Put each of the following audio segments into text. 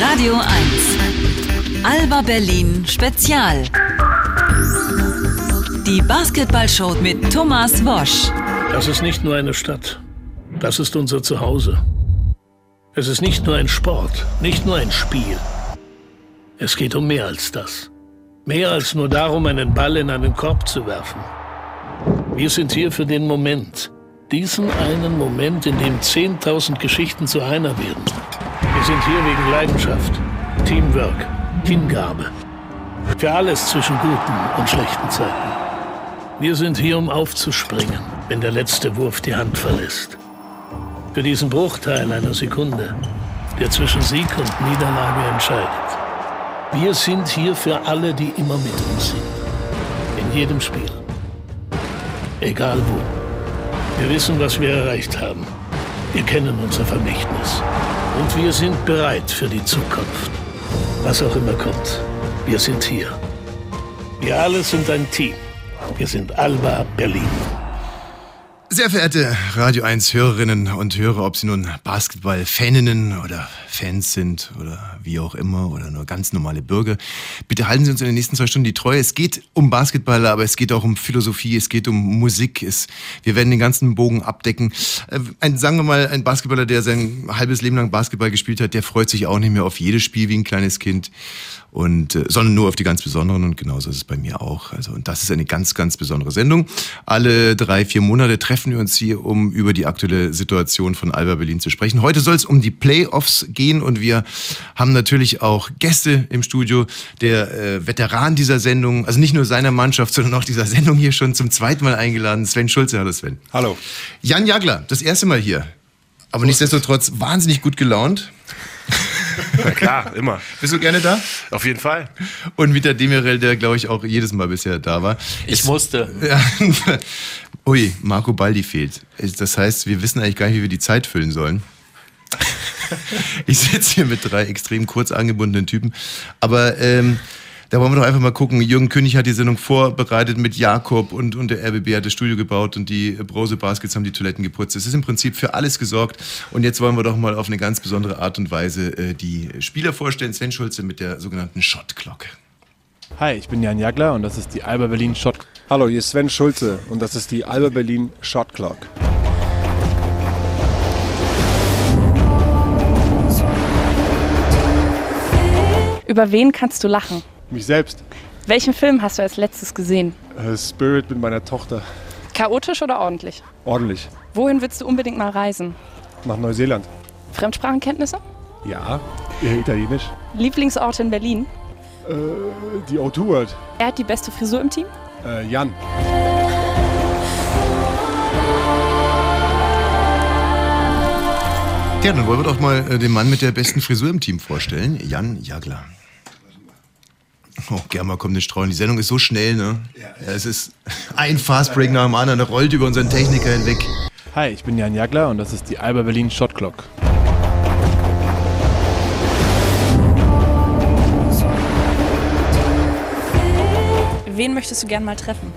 Radio 1. Alba Berlin Spezial. Die Basketballshow mit Thomas Wosch. Das ist nicht nur eine Stadt. Das ist unser Zuhause. Es ist nicht nur ein Sport, nicht nur ein Spiel. Es geht um mehr als das. Mehr als nur darum, einen Ball in einen Korb zu werfen. Wir sind hier für den Moment. Diesen einen Moment, in dem 10.000 Geschichten zu einer werden. Wir sind hier wegen Leidenschaft, Teamwork, Hingabe. Für alles zwischen guten und schlechten Zeiten. Wir sind hier, um aufzuspringen, wenn der letzte Wurf die Hand verlässt. Für diesen Bruchteil einer Sekunde, der zwischen Sieg und Niederlage entscheidet. Wir sind hier für alle, die immer mit uns sind. In jedem Spiel. Egal wo. Wir wissen, was wir erreicht haben. Wir kennen unser Vermächtnis. Und wir sind bereit für die Zukunft. Was auch immer kommt. Wir sind hier. Wir alle sind ein Team. Wir sind Alba Berlin. Sehr verehrte Radio 1 Hörerinnen und Hörer, ob Sie nun Basketball-Faninnen oder Fans sind oder wie auch immer oder nur ganz normale Bürger, bitte halten Sie uns in den nächsten zwei Stunden die Treue. Es geht um Basketball, aber es geht auch um Philosophie, es geht um Musik. Es, wir werden den ganzen Bogen abdecken. Äh, ein, sagen wir mal, ein Basketballer, der sein halbes Leben lang Basketball gespielt hat, der freut sich auch nicht mehr auf jedes Spiel wie ein kleines Kind und äh, sondern nur auf die ganz besonderen und genauso ist es bei mir auch. Also und das ist eine ganz ganz besondere Sendung. Alle drei vier Monate treffen wir uns hier, um über die aktuelle Situation von Alba Berlin zu sprechen. Heute soll es um die Playoffs gehen und wir haben natürlich auch Gäste im Studio. Der äh, Veteran dieser Sendung, also nicht nur seiner Mannschaft, sondern auch dieser Sendung hier schon zum zweiten Mal eingeladen, Sven Schulze. Hallo Sven. Hallo. Jan Jagler, das erste Mal hier. Aber nichtsdestotrotz wahnsinnig gut gelaunt. Na klar, immer. Bist du gerne da? Auf jeden Fall. Und Vita Demirel, der glaube ich auch jedes Mal bisher da war. Ich musste. Ja. Ui, Marco Baldi fehlt. Das heißt, wir wissen eigentlich gar nicht, wie wir die Zeit füllen sollen. Ich sitze hier mit drei extrem kurz angebundenen Typen. Aber ähm, da wollen wir doch einfach mal gucken. Jürgen König hat die Sendung vorbereitet mit Jakob und, und der RBB hat das Studio gebaut und die Brose Baskets haben die Toiletten geputzt. Es ist im Prinzip für alles gesorgt. Und jetzt wollen wir doch mal auf eine ganz besondere Art und Weise äh, die Spieler vorstellen. Sven Schulze mit der sogenannten Shot Clock. Hi, ich bin Jan Jagler und das ist die Alba Berlin Shot Hallo, hier ist Sven Schulze und das ist die Alba Berlin Shot Clock. Über wen kannst du lachen? Mich selbst. Welchen Film hast du als letztes gesehen? Äh, Spirit mit meiner Tochter. Chaotisch oder ordentlich? Ordentlich. Wohin willst du unbedingt mal reisen? Nach Neuseeland. Fremdsprachenkenntnisse? Ja. Italienisch. Lieblingsorte in Berlin? Äh, die O2 World. Wer hat die beste Frisur im Team? Äh, Jan. Ja, dann wollen wir doch mal äh, den Mann mit der besten Frisur im Team vorstellen. Jan Jagler. Oh, gerne mal kommt eine Streuen. Die Sendung ist so schnell, ne? Ja, es ist ein Fastbreak nach dem anderen, der rollt über unseren Techniker hinweg. Hi, ich bin Jan Jagler und das ist die Alba Berlin Shot Clock. Wen möchtest du gern mal treffen?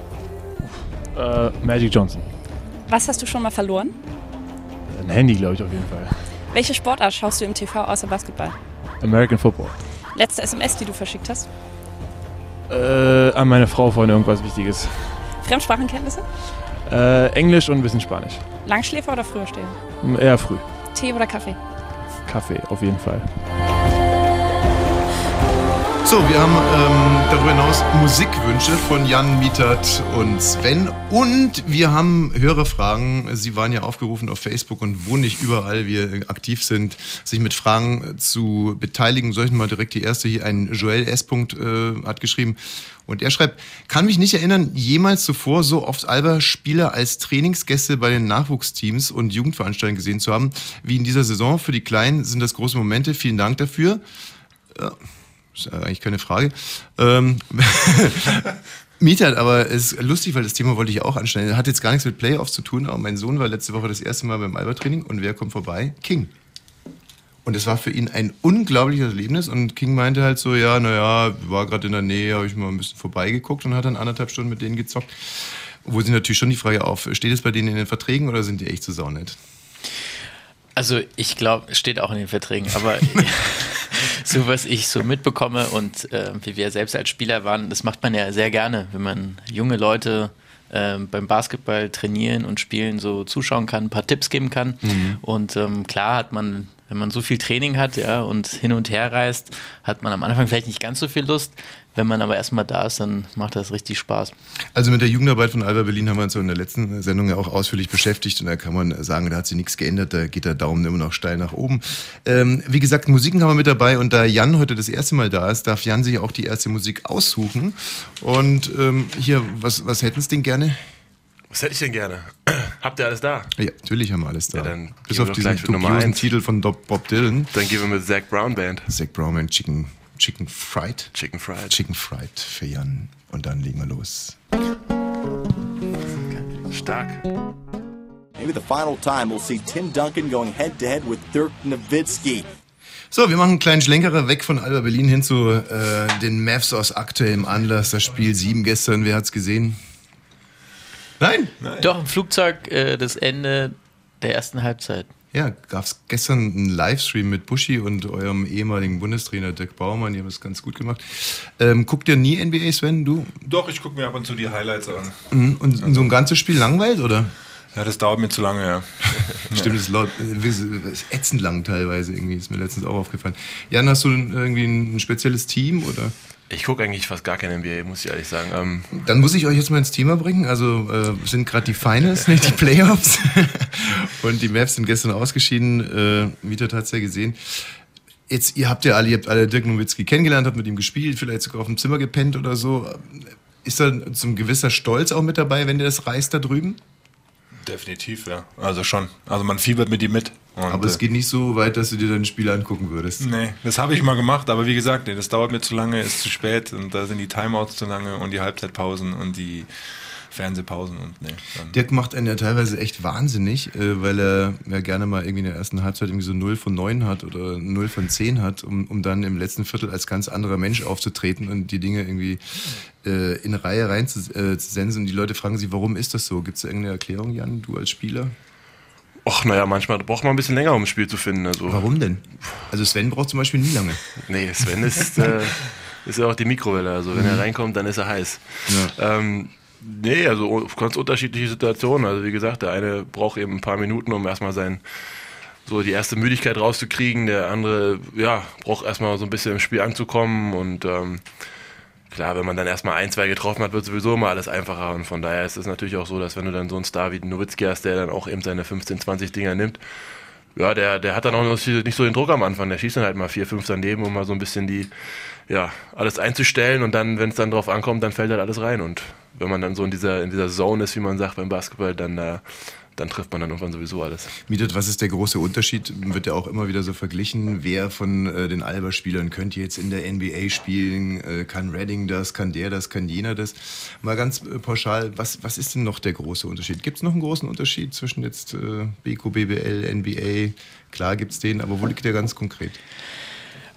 Äh, Magic Johnson. Was hast du schon mal verloren? Ein Handy, glaube ich, auf jeden Fall. Welche Sportart schaust du im TV außer Basketball? American Football. Letzte SMS, die du verschickt hast? Äh, an meine Frau vorhin irgendwas Wichtiges. Fremdsprachenkenntnisse? Äh, Englisch und ein bisschen Spanisch. Langschläfer oder Frühersteher? M- Eher früh. Tee oder Kaffee? Kaffee, auf jeden Fall. So, wir haben ähm, darüber hinaus Musikwünsche von Jan, Mietert und Sven. Und wir haben Hörerfragen. Sie waren ja aufgerufen auf Facebook und wo nicht überall wir aktiv sind, sich mit Fragen zu beteiligen. Soll ich mal direkt die erste hier? Ein Joel S. Punkt, äh, hat geschrieben. Und er schreibt, kann mich nicht erinnern, jemals zuvor so oft Alba-Spieler als Trainingsgäste bei den Nachwuchsteams und Jugendveranstaltungen gesehen zu haben, wie in dieser Saison. Für die Kleinen sind das große Momente. Vielen Dank dafür. Ja. Ist eigentlich keine Frage. Ähm, Mietert, aber es ist lustig, weil das Thema wollte ich auch anschneiden. Hat jetzt gar nichts mit Playoffs zu tun, aber mein Sohn war letzte Woche das erste Mal beim Albertraining und wer kommt vorbei? King. Und es war für ihn ein unglaubliches Erlebnis und King meinte halt so, ja, naja, war gerade in der Nähe, habe ich mal ein bisschen vorbeigeguckt und hat dann anderthalb Stunden mit denen gezockt. Wo sie natürlich schon die Frage auf, steht es bei denen in den Verträgen oder sind die echt zu saunett? Also ich glaube, steht auch in den Verträgen, aber so was ich so mitbekomme und äh, wie wir selbst als Spieler waren, das macht man ja sehr gerne, wenn man junge Leute äh, beim Basketball trainieren und spielen so zuschauen kann, ein paar Tipps geben kann. Mhm. Und ähm, klar hat man, wenn man so viel Training hat, ja, und hin und her reist, hat man am Anfang vielleicht nicht ganz so viel Lust. Wenn man aber erstmal da ist, dann macht das richtig Spaß. Also mit der Jugendarbeit von Alba Berlin haben wir uns in der letzten Sendung ja auch ausführlich beschäftigt und da kann man sagen, da hat sich nichts geändert, da geht der Daumen immer noch steil nach oben. Ähm, wie gesagt, Musiken haben wir mit dabei und da Jan heute das erste Mal da ist, darf Jan sich auch die erste Musik aussuchen. Und ähm, hier, was, was hätten Sie denn gerne? Was hätte ich denn gerne? Habt ihr alles da? Ja, natürlich haben wir alles da. Ja, dann Bis auf diesen dubiosen. Titel von Bob Dylan. Dann gehen wir mit Zach Brown Band. Zach Brown and Chicken, Chicken Fried. Chicken Fried. Chicken Fried für Jan. Und dann legen wir los. Stark. Maybe the final time we'll see Tim Duncan going head to head with Dirk Nowitzki. So, wir machen einen kleinen Schlenkerer weg von Alba Berlin hin zu äh, den Mavs aus aktuellem Anlass. Das Spiel 7 gestern, wer hat's gesehen? Nein? Doch, im Flugzeug äh, das Ende der ersten Halbzeit. Ja, gab's gestern einen Livestream mit Buschi und eurem ehemaligen Bundestrainer Dirk Baumann. Ihr habt es ganz gut gemacht. Ähm, guckt ihr nie NBA, Sven? Du? Doch, ich gucke mir ab und zu die Highlights an. Mhm. Und so ein ganzes Spiel langweilt, oder? Ja, das dauert mir zu lange, ja. Stimmt, das ist, laut, äh, das ist ätzend lang teilweise irgendwie, ist mir letztens auch aufgefallen. Jan, hast du irgendwie ein spezielles Team oder? Ich gucke eigentlich fast gar kein NBA, muss ich ehrlich sagen. Ähm, Dann muss ich euch jetzt mal ins Thema bringen. Also äh, sind gerade die Finals, nicht die Playoffs. Und die Mavs sind gestern ausgeschieden. Äh, Mieter hat es ja gesehen. Jetzt, ihr habt ja alle, ihr habt alle Dirk Nowitzki kennengelernt, habt mit ihm gespielt, vielleicht sogar auf dem Zimmer gepennt oder so. Ist da so ein gewisser Stolz auch mit dabei, wenn der das reißt da drüben? Definitiv, ja. Also schon. Also man fiebert mit ihm mit. Aber es äh, geht nicht so weit, dass du dir dein Spiel angucken würdest. Nee, das habe ich mal gemacht, aber wie gesagt, nee, das dauert mir zu lange, ist zu spät und da sind die Timeouts zu lange und die Halbzeitpausen und die Fernsehpausen und. Dann Dirk macht einen ja teilweise echt wahnsinnig, äh, weil er ja gerne mal irgendwie in der ersten Halbzeit irgendwie so 0 von 9 hat oder 0 von 10 hat, um, um dann im letzten Viertel als ganz anderer Mensch aufzutreten und die Dinge irgendwie äh, in Reihe reinzusensen. Äh, zu sensen. und die Leute fragen sich, warum ist das so? Gibt es da irgendeine Erklärung, Jan, du als Spieler? Och, naja, manchmal braucht man ein bisschen länger, um ein Spiel zu finden. Also, Warum denn? Also Sven braucht zum Beispiel nie lange. Nee, Sven ist, äh, ist ja auch die Mikrowelle. Also wenn er reinkommt, dann ist er heiß. Ähm, nee, also ganz unterschiedliche Situationen. Also wie gesagt, der eine braucht eben ein paar Minuten, um erstmal sein so die erste Müdigkeit rauszukriegen. Der andere, ja, braucht erstmal so ein bisschen im Spiel anzukommen und ähm, klar, wenn man dann erstmal ein, zwei getroffen hat, wird sowieso immer alles einfacher. Und von daher ist es natürlich auch so, dass wenn du dann so einen Star wie Nowitzki hast, der dann auch eben seine 15, 20 Dinger nimmt, ja, der, der hat dann auch nicht so den Druck am Anfang. Der schießt dann halt mal vier, fünf daneben, um mal so ein bisschen die, ja, alles einzustellen und dann, wenn es dann drauf ankommt, dann fällt halt alles rein. Und wenn man dann so in dieser, in dieser Zone ist, wie man sagt beim Basketball, dann, äh, dann trifft man dann irgendwann sowieso alles. Mietet, was ist der große Unterschied? Wird ja auch immer wieder so verglichen. Wer von äh, den Alba-Spielern könnte jetzt in der NBA spielen? Äh, kann Redding das? Kann der das? Kann jener das? Mal ganz äh, pauschal, was, was ist denn noch der große Unterschied? Gibt es noch einen großen Unterschied zwischen jetzt äh, BQ, BBL, NBA? Klar gibt es den, aber wo liegt der ganz konkret?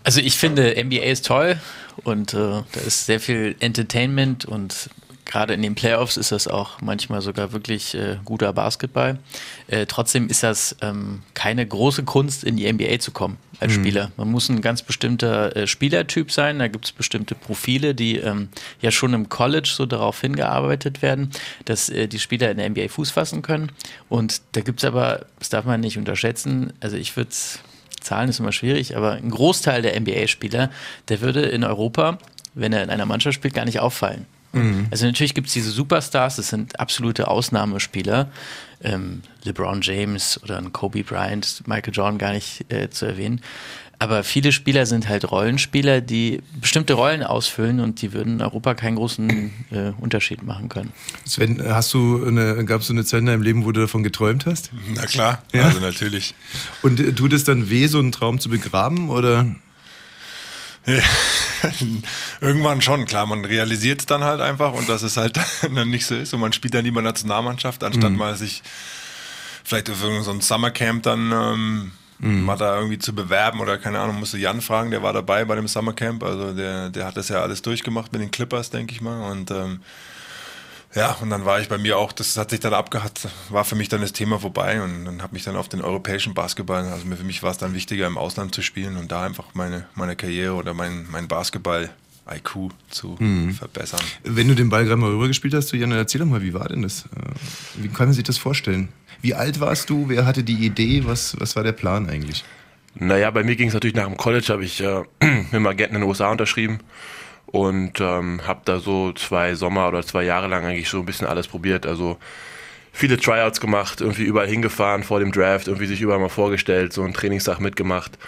Also ich finde, NBA ist toll und äh, da ist sehr viel Entertainment und gerade in den Playoffs ist das auch manchmal sogar wirklich äh, guter Basketball. Äh, trotzdem ist das ähm, keine große Kunst, in die NBA zu kommen als Mhm. Spieler. Man muss ein ganz bestimmter äh, Spielertyp sein. Da gibt es bestimmte Profile, die ähm, ja schon im College so darauf hingearbeitet werden, dass äh, die Spieler in der NBA Fuß fassen können. Und da gibt es aber, das darf man nicht unterschätzen, also ich würde Zahlen ist immer schwierig, aber ein Großteil der NBA-Spieler, der würde in Europa, wenn er in einer Mannschaft spielt, gar nicht auffallen. Mhm. Also natürlich gibt es diese Superstars, das sind absolute Ausnahmespieler. Ähm, LeBron James oder ein Kobe Bryant, Michael Jordan gar nicht äh, zu erwähnen. Aber viele Spieler sind halt Rollenspieler, die bestimmte Rollen ausfüllen und die würden in Europa keinen großen äh, Unterschied machen können. Sven, hast du eine, gab es so eine Zeit in deinem Leben, wo du davon geträumt hast? Na klar, Ja. also natürlich. Und äh, tut es dann weh, so einen Traum zu begraben? Oder? Ja, Irgendwann schon, klar, man realisiert es dann halt einfach und dass es halt dann nicht so ist und man spielt dann lieber Nationalmannschaft, anstatt Mhm. mal sich vielleicht auf irgendein so ein Summercamp dann ähm, Mhm. mal da irgendwie zu bewerben oder keine Ahnung, musste Jan fragen, der war dabei bei dem Summercamp, also der, der hat das ja alles durchgemacht mit den Clippers, denke ich mal und ähm, Ja, und dann war ich bei mir auch, das hat sich dann abgehakt, war für mich dann das Thema vorbei und dann habe mich dann auf den europäischen Basketball, also für mich war es dann wichtiger im Ausland zu spielen und da einfach meine, meine Karriere oder mein, mein Basketball IQ zu verbessern. Wenn du den Ball gerade mal rübergespielt hast Jan, erzähl doch mal, wie war denn das? Äh, Wie kann man sich das vorstellen? Wie alt warst du? Wer hatte die Idee? Was, was war der Plan eigentlich? Naja, bei mir ging es natürlich nach dem College, habe ich äh, mit einem Agenten in den USA unterschrieben und ähm, habe da so zwei Sommer oder zwei Jahre lang eigentlich so ein bisschen alles probiert. Also viele Tryouts gemacht, irgendwie überall hingefahren vor dem Draft, irgendwie sich überall mal vorgestellt, so einen Trainingstag mitgemacht.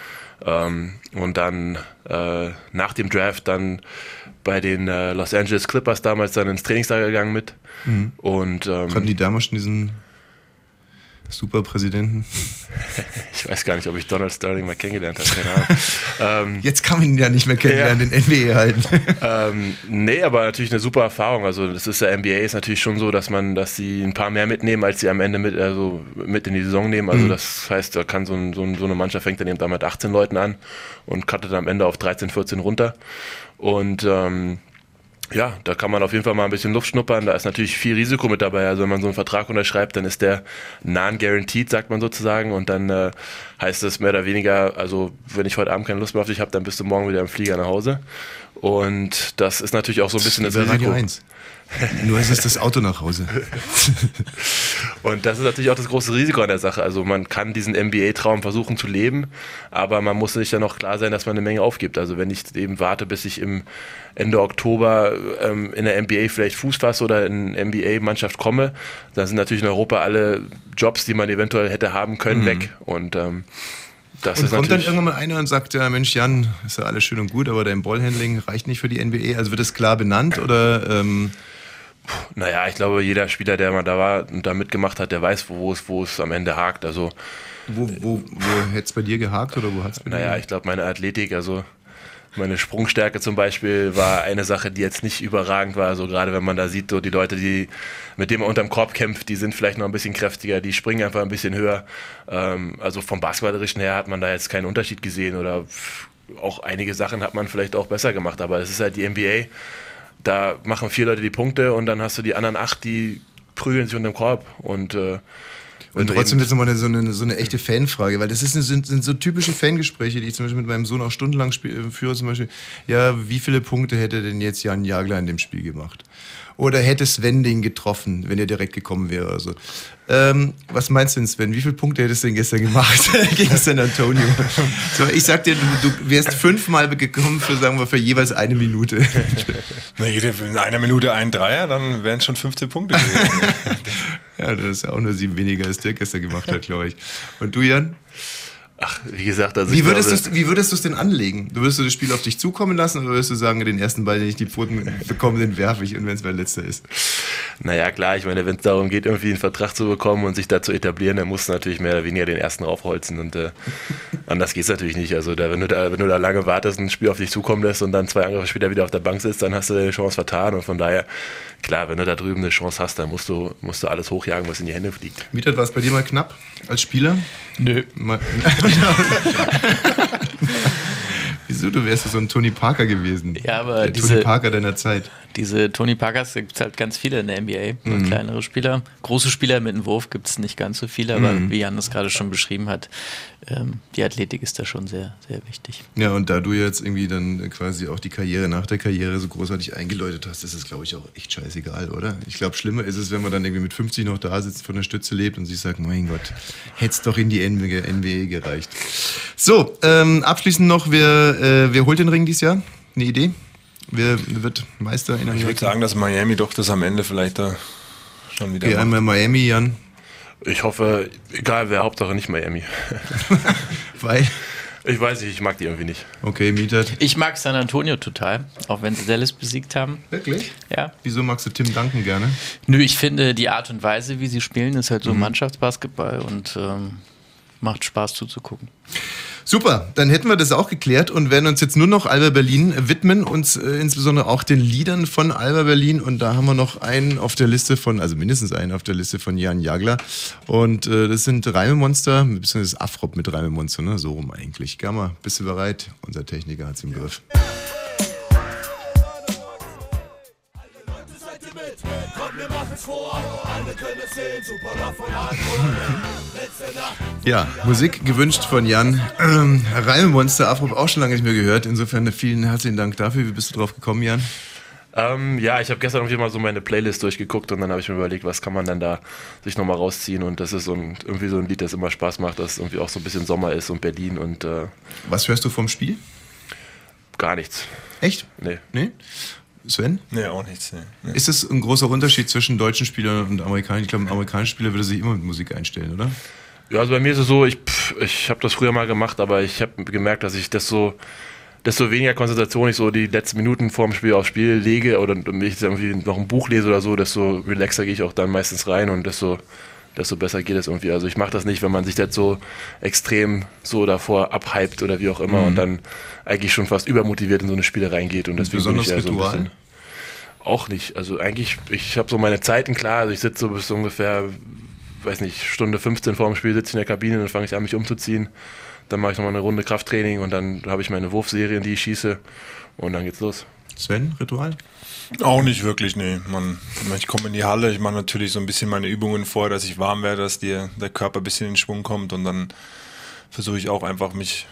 Ähm, und dann äh, nach dem Draft dann bei den äh, Los Angeles Clippers damals dann ins Trainingslager gegangen mit. Und ähm, Konnten die damals schon diesen Superpräsidenten? ich weiß gar nicht, ob ich Donald Sterling mal kennengelernt habe, ähm, Jetzt kann man ihn ja nicht mehr kennenlernen, den NBA halten. Ähm, nee, aber natürlich eine super Erfahrung. Also das ist der NBA ist natürlich schon so, dass man, dass sie ein paar mehr mitnehmen, als sie am Ende mit, also mit in die Saison nehmen. Also das heißt, da kann so, ein, so, ein, so eine Mannschaft fängt dann eben da mit 18 Leuten an und cuttet am Ende auf 13, 14 runter. Und ähm, ja, da kann man auf jeden Fall mal ein bisschen Luft schnuppern. Da ist natürlich viel Risiko mit dabei. Also wenn man so einen Vertrag unterschreibt, dann ist der non-guaranteed, sagt man sozusagen. Und dann äh, heißt es mehr oder weniger, also wenn ich heute Abend keine Lust mehr auf dich habe, dann bist du morgen wieder im Flieger nach Hause. Und das ist natürlich auch so ein bisschen das Radio Risiko. 1. Nur ist es das Auto nach Hause. Und das ist natürlich auch das große Risiko an der Sache. Also man kann diesen NBA-Traum versuchen zu leben, aber man muss sich ja noch klar sein, dass man eine Menge aufgibt. Also wenn ich eben warte, bis ich im Ende Oktober ähm, in der NBA vielleicht Fuß fasse oder in eine NBA-Mannschaft komme, dann sind natürlich in Europa alle Jobs, die man eventuell hätte haben können, weg. Und ähm, das Und kommt dann irgendwann mal einer und sagt, ja Mensch Jan, ist ja alles schön und gut, aber dein Ballhandling reicht nicht für die NBA. Also wird das klar benannt oder ähm, Naja, ich glaube, jeder Spieler, der mal da war und da mitgemacht hat, der weiß, wo es, wo es am Ende hakt. Also wo, wo, wo hätte es bei dir gehakt oder wo hat es bei Naja, dir? ich glaube, meine Athletik, also meine Sprungstärke zum Beispiel, war eine Sache, die jetzt nicht überragend war. So gerade wenn man da sieht, so die Leute, die mit denen man unterm Korb kämpft, die sind vielleicht noch ein bisschen kräftiger, die springen einfach ein bisschen höher. Ähm, also vom Basketballerischen her hat man da jetzt keinen Unterschied gesehen oder auch einige Sachen hat man vielleicht auch besser gemacht. Aber es ist halt die NBA. Da machen vier Leute die Punkte und dann hast du die anderen acht, die prügeln sich unter dem Korb und äh, Und trotzdem jetzt nochmal so, eine, so eine echte Fanfrage, weil das ist, sind, sind so typische Fangespräche, die ich zum Beispiel mit meinem Sohn auch stundenlang spiel, führe. Zum Beispiel, ja, wie viele Punkte hätte denn jetzt Jan Jagler in dem Spiel gemacht? Oder hätte Sven den getroffen, wenn er direkt gekommen wäre? oder so. ähm, was meinst du denn, Sven? Wie viele Punkte hättest du denn gestern gemacht gegen San Antonio? So, ich sag dir, du, du wärst fünfmal gekommen für, sagen wir, für jeweils eine Minute. Na, in einer Minute ein Dreier, dann wären es schon 15 Punkte gewesen. ja, das ist ja auch nur sieben weniger, als Dirk gestern gemacht hat, glaube ich. Und du, Jan? Ach, wie gesagt, also Wie würdest, glaube, wie würdest du es denn anlegen? Du würdest du das Spiel auf dich zukommen lassen oder würdest du sagen, den ersten Ball, den ich die Pfoten bekomme, den werfe ich und wenn es mein letzter ist? Naja, klar, ich meine, wenn es darum geht, irgendwie einen Vertrag zu bekommen und sich da zu etablieren, dann musst du natürlich mehr oder weniger den ersten raufholzen und äh, anders geht's natürlich nicht. Also da, wenn, du da, wenn du da lange wartest, ein Spiel auf dich zukommen lässt und dann zwei Angriffe später wieder auf der Bank sitzt, dann hast du deine Chance vertan und von daher, klar, wenn du da drüben eine Chance hast, dann musst du, musst du alles hochjagen, was in die Hände fliegt. Mietet, war es bei dir mal knapp als Spieler? Nö. Mal, Wieso? Du wärst so ein Tony Parker gewesen. Ja, aber Der diese- Tony Parker deiner Zeit. Diese Tony Parkers gibt es halt ganz viele in der NBA. Mhm. Kleinere Spieler. Große Spieler mit einem Wurf gibt es nicht ganz so viele, aber Mhm. wie Jan das gerade schon beschrieben hat, ähm, die Athletik ist da schon sehr, sehr wichtig. Ja, und da du jetzt irgendwie dann quasi auch die Karriere nach der Karriere so großartig eingeläutet hast, ist es, glaube ich, auch echt scheißegal, oder? Ich glaube, schlimmer ist es, wenn man dann irgendwie mit 50 noch da sitzt, von der Stütze lebt und sich sagt, mein Gott, hätte es doch in die NBA, NBA gereicht. So, ähm, abschließend noch, wer, äh, wer holt den Ring dieses Jahr? Eine Idee? Wer wird Meister in Ich Amerika? würde sagen, dass Miami doch das am Ende vielleicht da schon wieder Okay, macht. einmal Miami, Jan, Ich hoffe, egal wer, Hauptsache nicht Miami. weil, Ich weiß nicht, ich mag die irgendwie nicht. okay, Mietet. Ich mag San Antonio total, auch wenn sie Dallas besiegt haben. Wirklich? Ja. Wieso magst du Tim Duncan gerne? Nö, ich finde die Art und Weise, wie sie spielen, ist halt so Mhm. Mannschaftsbasketball und ähm, macht Spaß zuzugucken. Super, dann hätten wir das auch geklärt und werden uns jetzt nur noch Alba Berlin widmen, uns äh, insbesondere auch den Liedern von Alba Berlin und da haben wir noch einen auf der Liste von, also mindestens einen auf der Liste von Jan Jagler und äh, das sind Reimemonster, beziehungsweise das Afrop mit Reimemonster, ne? so rum eigentlich. Gamma, bist du bereit? Unser Techniker hat's im Griff. Seite Ja, Musik gewünscht von Jan. Ähm, Reimemonster, Afro auch schon lange nicht mehr gehört. Insofern vielen herzlichen Dank dafür. Wie bist du drauf gekommen, Jan? Ähm, ja, ich habe gestern irgendwie mal so meine Playlist durchgeguckt und dann habe ich mir überlegt, was kann man denn da sich nochmal rausziehen und das ist so ein, irgendwie so ein Lied, das immer Spaß macht, das irgendwie auch so ein bisschen Sommer ist und Berlin und äh, Was hörst du vom Spiel? gar nichts. Echt? Nee. Nee? Sven? Nee, auch nichts. Nee. Nee. Ist es ein großer Unterschied zwischen deutschen Spielern und amerikanischen? Ich glaube, ein amerikanischer Spieler würde sich immer mit Musik einstellen, oder? Ja, also bei mir ist es so, ich, pff, ich habe das früher mal gemacht, aber ich habe gemerkt, dass ich das so, desto weniger Konzentration ich so die letzten Minuten vorm Spiel aufs Spiel lege oder wenn ich irgendwie noch ein Buch lese oder so, desto relaxer gehe ich auch dann meistens rein und desto, desto besser geht es irgendwie. Also ich mache das nicht, wenn man sich jetzt so extrem so davor abhypt oder wie auch immer und dann eigentlich schon fast übermotiviert in so eine Spiele reingeht und deswegen bin besonderes ich eher so ein Ritual? bisschen auch nicht. Also eigentlich, ich habe so meine Zeiten klar. Also ich sitze so bis ungefähr, weiß nicht, Stunde 15 vor dem Spiel, sitze in der Kabine, dann fange ich an, mich umzuziehen. Dann mache ich nochmal eine Runde Krafttraining und dann habe ich meine Wurfserie, in die ich schieße. Und dann geht's los. Sven, Ritual? Auch nicht wirklich, nee. Man, ich komme in die Halle, ich mache natürlich so ein bisschen meine Übungen vor, dass ich warm werde, dass dir der Körper ein bisschen in Schwung kommt und dann versuche ich auch einfach mich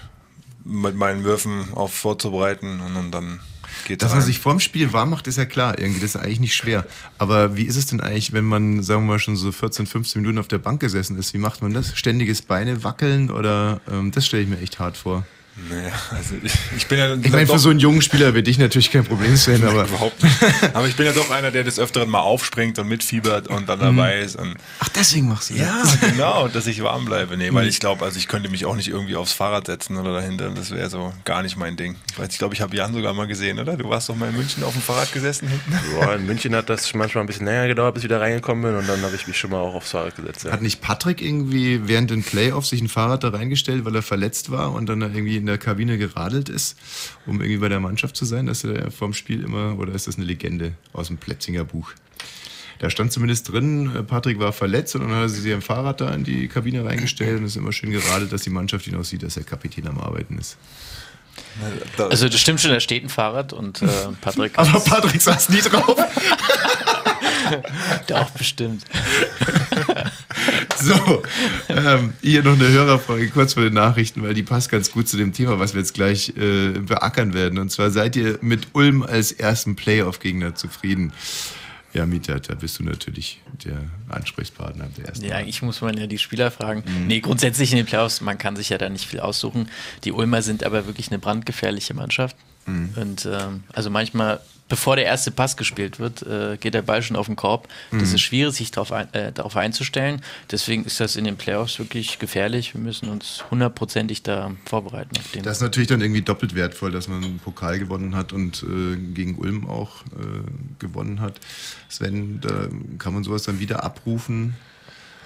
mit meinen Würfen auf vorzubereiten und, dann- geht Dass es man sich vorm Spiel warm macht, ist ja klar. Irgendwie, das ist eigentlich nicht schwer. Aber wie ist es denn eigentlich, wenn man, sagen wir mal, schon so 14, 15 Minuten auf der Bank gesessen ist? Wie macht man das? Ständiges Beine wackeln oder ähm, das stelle ich mir echt hart vor. Nee, also ich, ich bin ja Ich meine, für so einen jungen Spieler wie dich natürlich kein Problem, Sven, aber. überhaupt nicht. Aber ich bin ja doch einer, der des Öfteren mal aufspringt und mitfiebert und dann dabei ist. Und Ach, deswegen machst du das? ja, genau, dass ich warm bleibe. Nee, weil ich glaube, also ich könnte mich auch nicht irgendwie aufs Fahrrad setzen oder dahinter. Das wäre so gar nicht mein Ding. Ich weiß, ich glaube, ich habe Jan sogar mal gesehen, oder? Du warst doch mal in München auf dem Fahrrad gesessen hinten. Ja, in München hat das manchmal ein bisschen länger gedauert, bis ich wieder reingekommen bin und dann habe ich mich schon mal auch aufs Fahrrad gesetzt. Ja. Hat nicht Patrick irgendwie während den Playoffs sich ein Fahrrad da reingestellt, weil er verletzt war und dann irgendwie in der Kabine geradelt ist, um irgendwie bei der Mannschaft zu sein, dass er vorm Spiel immer, oder ist das eine Legende aus dem Plätzinger Buch? Da stand zumindest drin, äh, Patrick war verletzt und dann hat er sich am Fahrrad da in die Kabine reingestellt und ist immer schön geradelt, dass die Mannschaft ihn auch sieht, dass er Kapitän am Arbeiten ist. Also das stimmt schon, da steht ein Fahrrad und äh, Patrick Aber Patrick saß nie drauf. doch bestimmt. So, ähm, hier noch eine Hörerfrage kurz vor den Nachrichten, weil die passt ganz gut zu dem Thema, was wir jetzt gleich äh, beackern werden. Und zwar seid ihr mit Ulm als ersten Playoff-Gegner zufrieden? Ja, Mieter, da bist du natürlich der Ansprechpartner der ersten. Ja, eigentlich muss man ja die Spieler fragen. Nee, grundsätzlich in den Playoffs, man kann sich ja da nicht viel aussuchen. Die Ulmer sind aber wirklich eine brandgefährliche Mannschaft. Und ähm, also manchmal, bevor der erste Pass gespielt wird, äh, geht der Ball schon auf den Korb. Das ist schwierig, sich darauf ein, äh, darauf einzustellen. Deswegen ist das in den Playoffs wirklich gefährlich. Wir müssen uns hundertprozentig da vorbereiten. Das ist natürlich dann irgendwie doppelt wertvoll, dass man einen Pokal gewonnen hat und äh, gegen Ulm auch äh, gewonnen hat. Sven, da kann man sowas dann wieder abrufen?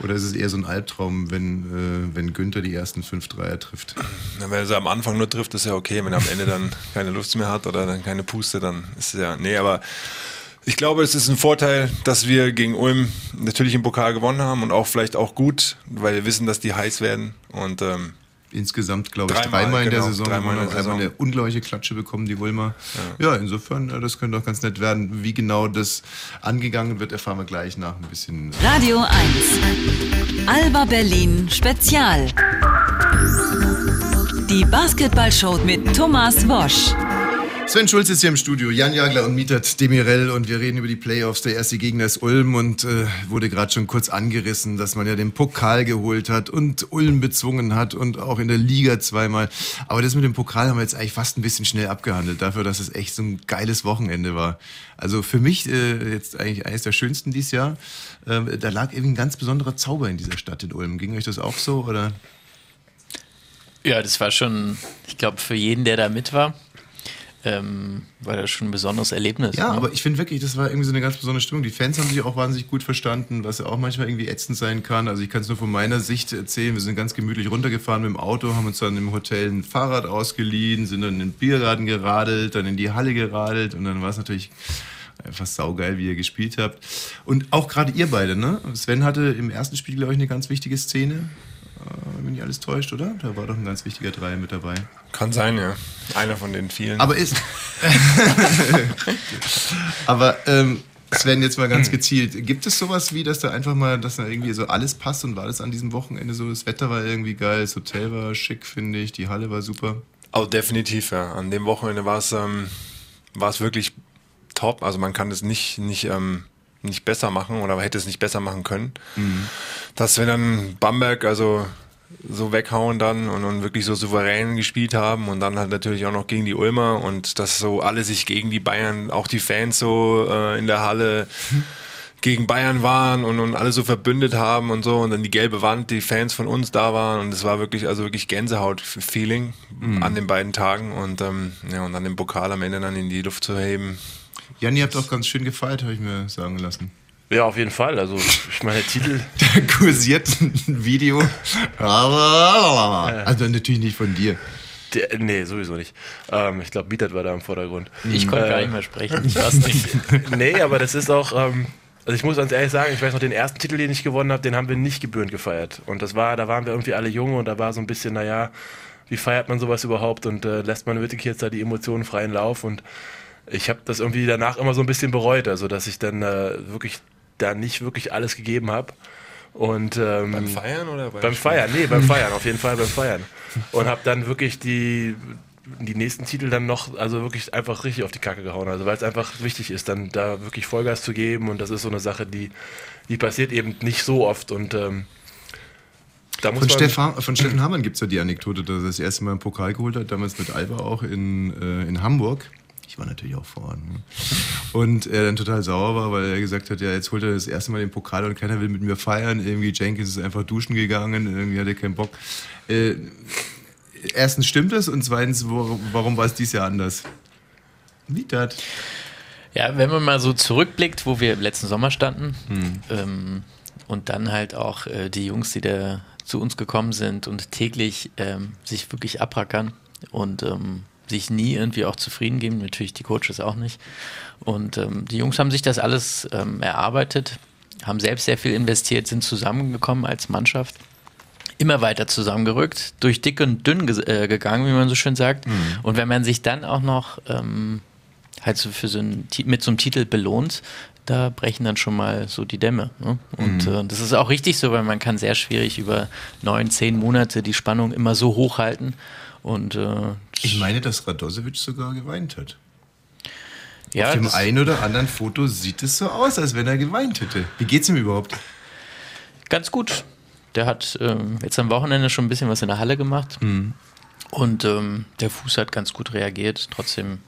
Oder ist es eher so ein Albtraum, wenn, äh, wenn Günther die ersten fünf Dreier trifft? Na, wenn er sie am Anfang nur trifft, ist ja okay. Wenn er am Ende dann keine Lust mehr hat oder dann keine Puste, dann ist es ja. Nee, aber ich glaube, es ist ein Vorteil, dass wir gegen Ulm natürlich im Pokal gewonnen haben und auch vielleicht auch gut, weil wir wissen, dass die heiß werden. Und ähm, Insgesamt, glaube ich, Dreimal, dreimal in der genau, Saison. dreimal in haben der wir einmal Saison. eine ungleiche Klatsche bekommen, die Ulmer. Ja, insofern, äh, das könnte doch ganz nett werden. Wie genau das angegangen wird, erfahren wir gleich nach ein bisschen. Radio 1. Alba Berlin Spezial. Die Basketballshow mit Thomas Wosch. Sven Schulz ist hier im Studio, Jan Jagler und Mietat Demirel und wir reden über die Playoffs. Der erste Gegner ist Ulm und äh, wurde gerade schon kurz angerissen, dass man ja den Pokal geholt hat und Ulm bezwungen hat und auch in der Liga zweimal. Aber das mit dem Pokal haben wir jetzt eigentlich fast ein bisschen schnell abgehandelt, dafür, dass es echt so ein geiles Wochenende war. Also für mich äh, jetzt eigentlich eines der schönsten dieses Jahr. Äh, da lag irgendwie ein ganz besonderer Zauber in dieser Stadt in Ulm. Ging euch das auch so oder? Ja, das war schon, ich glaube, für jeden, der da mit war, ähm, war das schon ein besonderes Erlebnis. Ja, ne? aber ich finde wirklich, das war irgendwie so eine ganz besondere Stimmung. Die Fans haben sich auch wahnsinnig gut verstanden, was ja auch manchmal irgendwie ätzend sein kann. Also ich kann es nur von meiner Sicht erzählen. Wir sind ganz gemütlich runtergefahren mit dem Auto, haben uns dann im Hotel ein Fahrrad ausgeliehen, sind dann in den Biergarten geradelt, dann in die Halle geradelt und dann war es natürlich einfach saugeil, wie ihr gespielt habt. Und auch gerade ihr beide, ne? Sven hatte im ersten Spiel, glaube ich, eine ganz wichtige Szene. Äh, Wenn nicht alles täuscht, oder? Da war doch ein ganz wichtiger Dreier mit dabei. kann sein, ja. Einer von den vielen. Aber ist. aber ähm, Sven, jetzt mal ganz gezielt. Gibt es sowas wie, dass da einfach mal, dass da irgendwie so alles passt und war das an diesem Wochenende so? Das Wetter war irgendwie geil, das Hotel war schick, finde ich, die Halle war super. Oh, definitiv, ja. An dem Wochenende war es ähm, wirklich top. Also man kann es nicht, nicht, ähm, nicht besser machen oder hätte es nicht besser machen können. Dass wir dann Bamberg, also so weghauen dann und, und wirklich so souverän gespielt haben und dann halt natürlich auch noch gegen die Ulmer und dass so alle sich gegen die Bayern, auch die Fans so äh, in der Halle gegen Bayern waren und, und alle so verbündet haben und so und dann die gelbe Wand, die Fans von uns da waren und es war wirklich, also wirklich Gänsehaut-Feeling an den beiden Tagen und ähm, ja, und dann den Pokal am Ende dann in die Luft zu heben. Jan, ihr habt auch ganz schön gefeiert, habe ich mir sagen lassen. Ja, auf jeden Fall. Also, ich meine, der Titel. Da kursiert ein Video. Also natürlich nicht von dir. Der, nee, sowieso nicht. Ähm, ich glaube, Mietert war da im Vordergrund. Ich konnte Äh, gar nicht mehr sprechen. Ich weiß nicht. nee, aber das ist auch, ähm, also ich muss ganz ehrlich sagen, ich weiß noch, den ersten Titel, den ich gewonnen habe, den haben wir nicht gebührend gefeiert. Und das war, da waren wir irgendwie alle jung und da war so ein bisschen, naja, wie feiert man sowas überhaupt und äh, lässt man wirklich jetzt da die Emotionen freien Lauf und ich habe das irgendwie danach immer so ein bisschen bereut, also dass ich dann äh, wirklich da nicht wirklich alles gegeben habe. Und ähm, Beim Feiern oder beim Feiern, nee, beim Feiern, auf jeden Fall beim Feiern. Und habe dann wirklich die, die nächsten Titel dann noch, also wirklich einfach richtig auf die Kacke gehauen. Also weil es einfach wichtig ist, dann da wirklich Vollgas zu geben. Und das ist so eine Sache, die, die passiert eben nicht so oft. Und ähm, da muss Von, man. Stefan, von Steffen Hamann gibt es ja die Anekdote, dass er das erste Mal einen Pokal geholt hat, damals mit Alba auch in, äh, in Hamburg. Ich war natürlich auch vor Ort. Ne? Und er dann total sauer war, weil er gesagt hat, ja, jetzt holt er das erste Mal den Pokal und keiner will mit mir feiern. Irgendwie Jenkins ist einfach duschen gegangen, irgendwie hat er keinen Bock. Äh, erstens stimmt es und zweitens, wo, warum war es dieses Jahr anders? Wie das? Ja, wenn man mal so zurückblickt, wo wir im letzten Sommer standen ähm, und dann halt auch äh, die Jungs, die da zu uns gekommen sind und täglich ähm, sich wirklich abrackern und ähm, sich nie irgendwie auch zufrieden geben, natürlich die Coaches auch nicht. Und ähm, die Jungs haben sich das alles ähm, erarbeitet, haben selbst sehr viel investiert, sind zusammengekommen als Mannschaft immer weiter zusammengerückt, durch dick und dünn ge äh, gegangen, wie man so schön sagt. Und wenn man sich dann auch noch ähm, halt so für so einen, mit so einem Titel belohnt, da brechen dann schon mal so die Dämme. Ne? Und äh, das ist auch richtig so, weil man kann sehr schwierig über neun, zehn Monate die Spannung immer so hochhalten. Und äh, Ich meine, dass Radosevic sogar geweint hat. ja, Auf dem einen oder anderen Foto sieht es so aus, als wenn er geweint hätte. Wie geht's ihm überhaupt? ganz gut. Der hat ähm, jetzt am Wochenende schon ein bisschen was in der Halle gemacht. Und ähm, der Fuß hat ganz gut reagiert. Trotzdem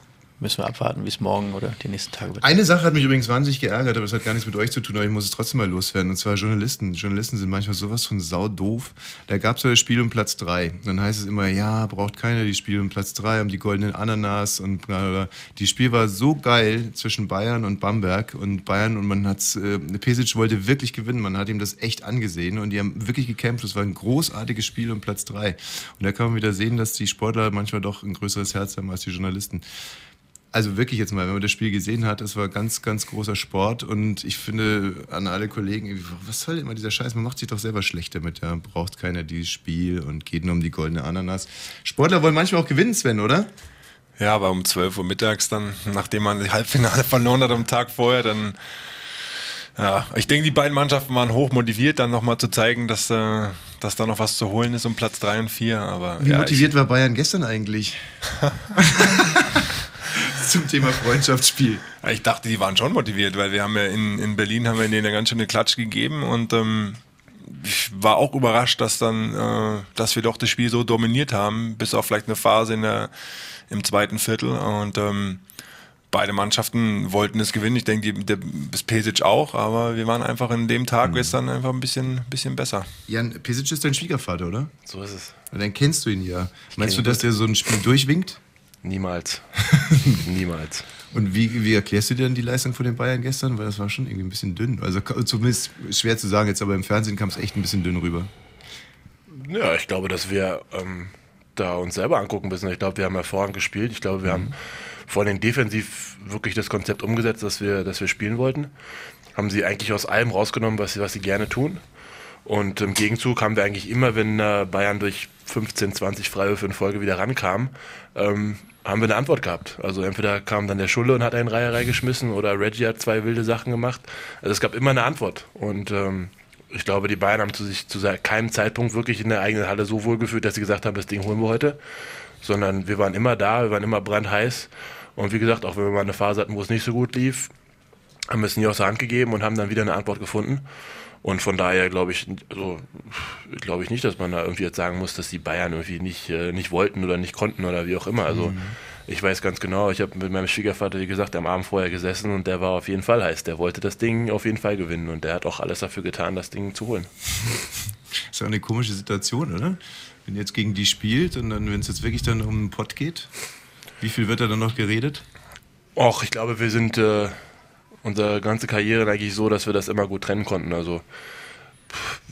müssen wir abwarten, wie es morgen oder die nächsten Tage wird. Eine Sache hat mich übrigens wahnsinnig geärgert, aber es hat gar nichts mit euch zu tun, aber ich muss es trotzdem mal loswerden. Und zwar Journalisten. Journalisten sind manchmal sowas von saudoof. Da gab es ja das Spiel um Platz drei. Dann heißt es immer, ja, braucht keiner die Spiel um Platz drei, haben die goldenen Ananas und bla, bla. Die Spiel war so geil zwischen Bayern und Bamberg und Bayern und man hat's, äh, Pesic wollte wirklich gewinnen. Man hat ihm das echt angesehen und die haben wirklich gekämpft. Es war ein großartiges Spiel um Platz drei. Und da kann man wieder sehen, dass die Sportler manchmal doch ein größeres Herz haben als die Journalisten. Also wirklich jetzt mal, wenn man das Spiel gesehen hat, es war ganz, ganz großer Sport und ich finde an alle Kollegen, was soll immer dieser Scheiß? Man macht sich doch selber schlecht damit, ja. Braucht keiner dieses Spiel und geht nur um die goldene Ananas. Sportler wollen manchmal auch gewinnen, Sven, oder? Ja, aber um 12 Uhr mittags dann, nachdem man das Halbfinale verloren hat am Tag vorher, dann ja, ich denke, die beiden Mannschaften waren hoch motiviert, dann nochmal zu zeigen, dass, äh, dass da noch was zu holen ist um Platz 3 und 4. Aber Wie ja, motiviert war Bayern gestern eigentlich? Zum Thema Freundschaftsspiel. Ich, ich dachte, die waren schon motiviert, weil wir haben ja in, in Berlin haben wir denen eine ganz schöne Klatsch gegeben und ähm, ich war auch überrascht, dass dann, äh, dass wir doch das Spiel so dominiert haben, bis auf vielleicht eine Phase in der, im zweiten Viertel und ähm, beide Mannschaften wollten es gewinnen. Ich denke, die- der das Pesic auch, aber wir waren einfach in dem Tag gestern einfach ein bisschen, bisschen besser. Jan, Pesic ist dein Schwiegervater, oder? So ist es. Dann kennst du ihn ja. Meinst du, dass der so ein Spiel durchwinkt? Niemals. Niemals. Und wie, wie erklärst du dir denn die Leistung von den Bayern gestern? Weil das war schon irgendwie ein bisschen dünn. Also zumindest schwer zu sagen jetzt, aber im Fernsehen kam es echt ein bisschen dünn rüber. Ja, ich glaube, dass wir ähm, da uns selber angucken müssen. Ich glaube, wir haben hervorragend gespielt. Ich glaube, wir haben vor allem defensiv wirklich das Konzept umgesetzt, das wir, das wir spielen wollten. Haben sie eigentlich aus allem rausgenommen, was sie, was sie gerne tun. Und im Gegenzug haben wir eigentlich immer, wenn äh, Bayern durch 15, 20 Freiwürfe in Folge wieder rankam, ähm, haben wir eine Antwort gehabt. Also entweder kam dann der Schulle und hat einen Reihe reingeschmissen oder Reggie hat zwei wilde Sachen gemacht. Also es gab immer eine Antwort. Und ähm, ich glaube, die Bayern haben zu sich zu keinem Zeitpunkt wirklich in der eigenen Halle so wohl gefühlt, dass sie gesagt haben, das Ding holen wir heute. Sondern wir waren immer da, wir waren immer brandheiß. Und wie gesagt, auch wenn wir mal eine Phase hatten, wo es nicht so gut lief, haben wir es nie aus der Hand gegeben und haben dann wieder eine Antwort gefunden. Und von daher glaube ich, also, glaube ich nicht, dass man da irgendwie jetzt sagen muss, dass die Bayern irgendwie nicht, äh, nicht wollten oder nicht konnten oder wie auch immer. Also mhm. ich weiß ganz genau, ich habe mit meinem Schwiegervater, wie gesagt, am Abend vorher gesessen und der war auf jeden Fall heiß. Der wollte das Ding auf jeden Fall gewinnen und der hat auch alles dafür getan, das Ding zu holen. Das ist ja eine komische Situation, oder? Wenn ihr jetzt gegen die spielt und dann, wenn es jetzt wirklich dann um einen Pott geht, wie viel wird da dann noch geredet? Och, ich glaube, wir sind äh, unsere ganze Karriere eigentlich so, dass wir das immer gut trennen konnten. Also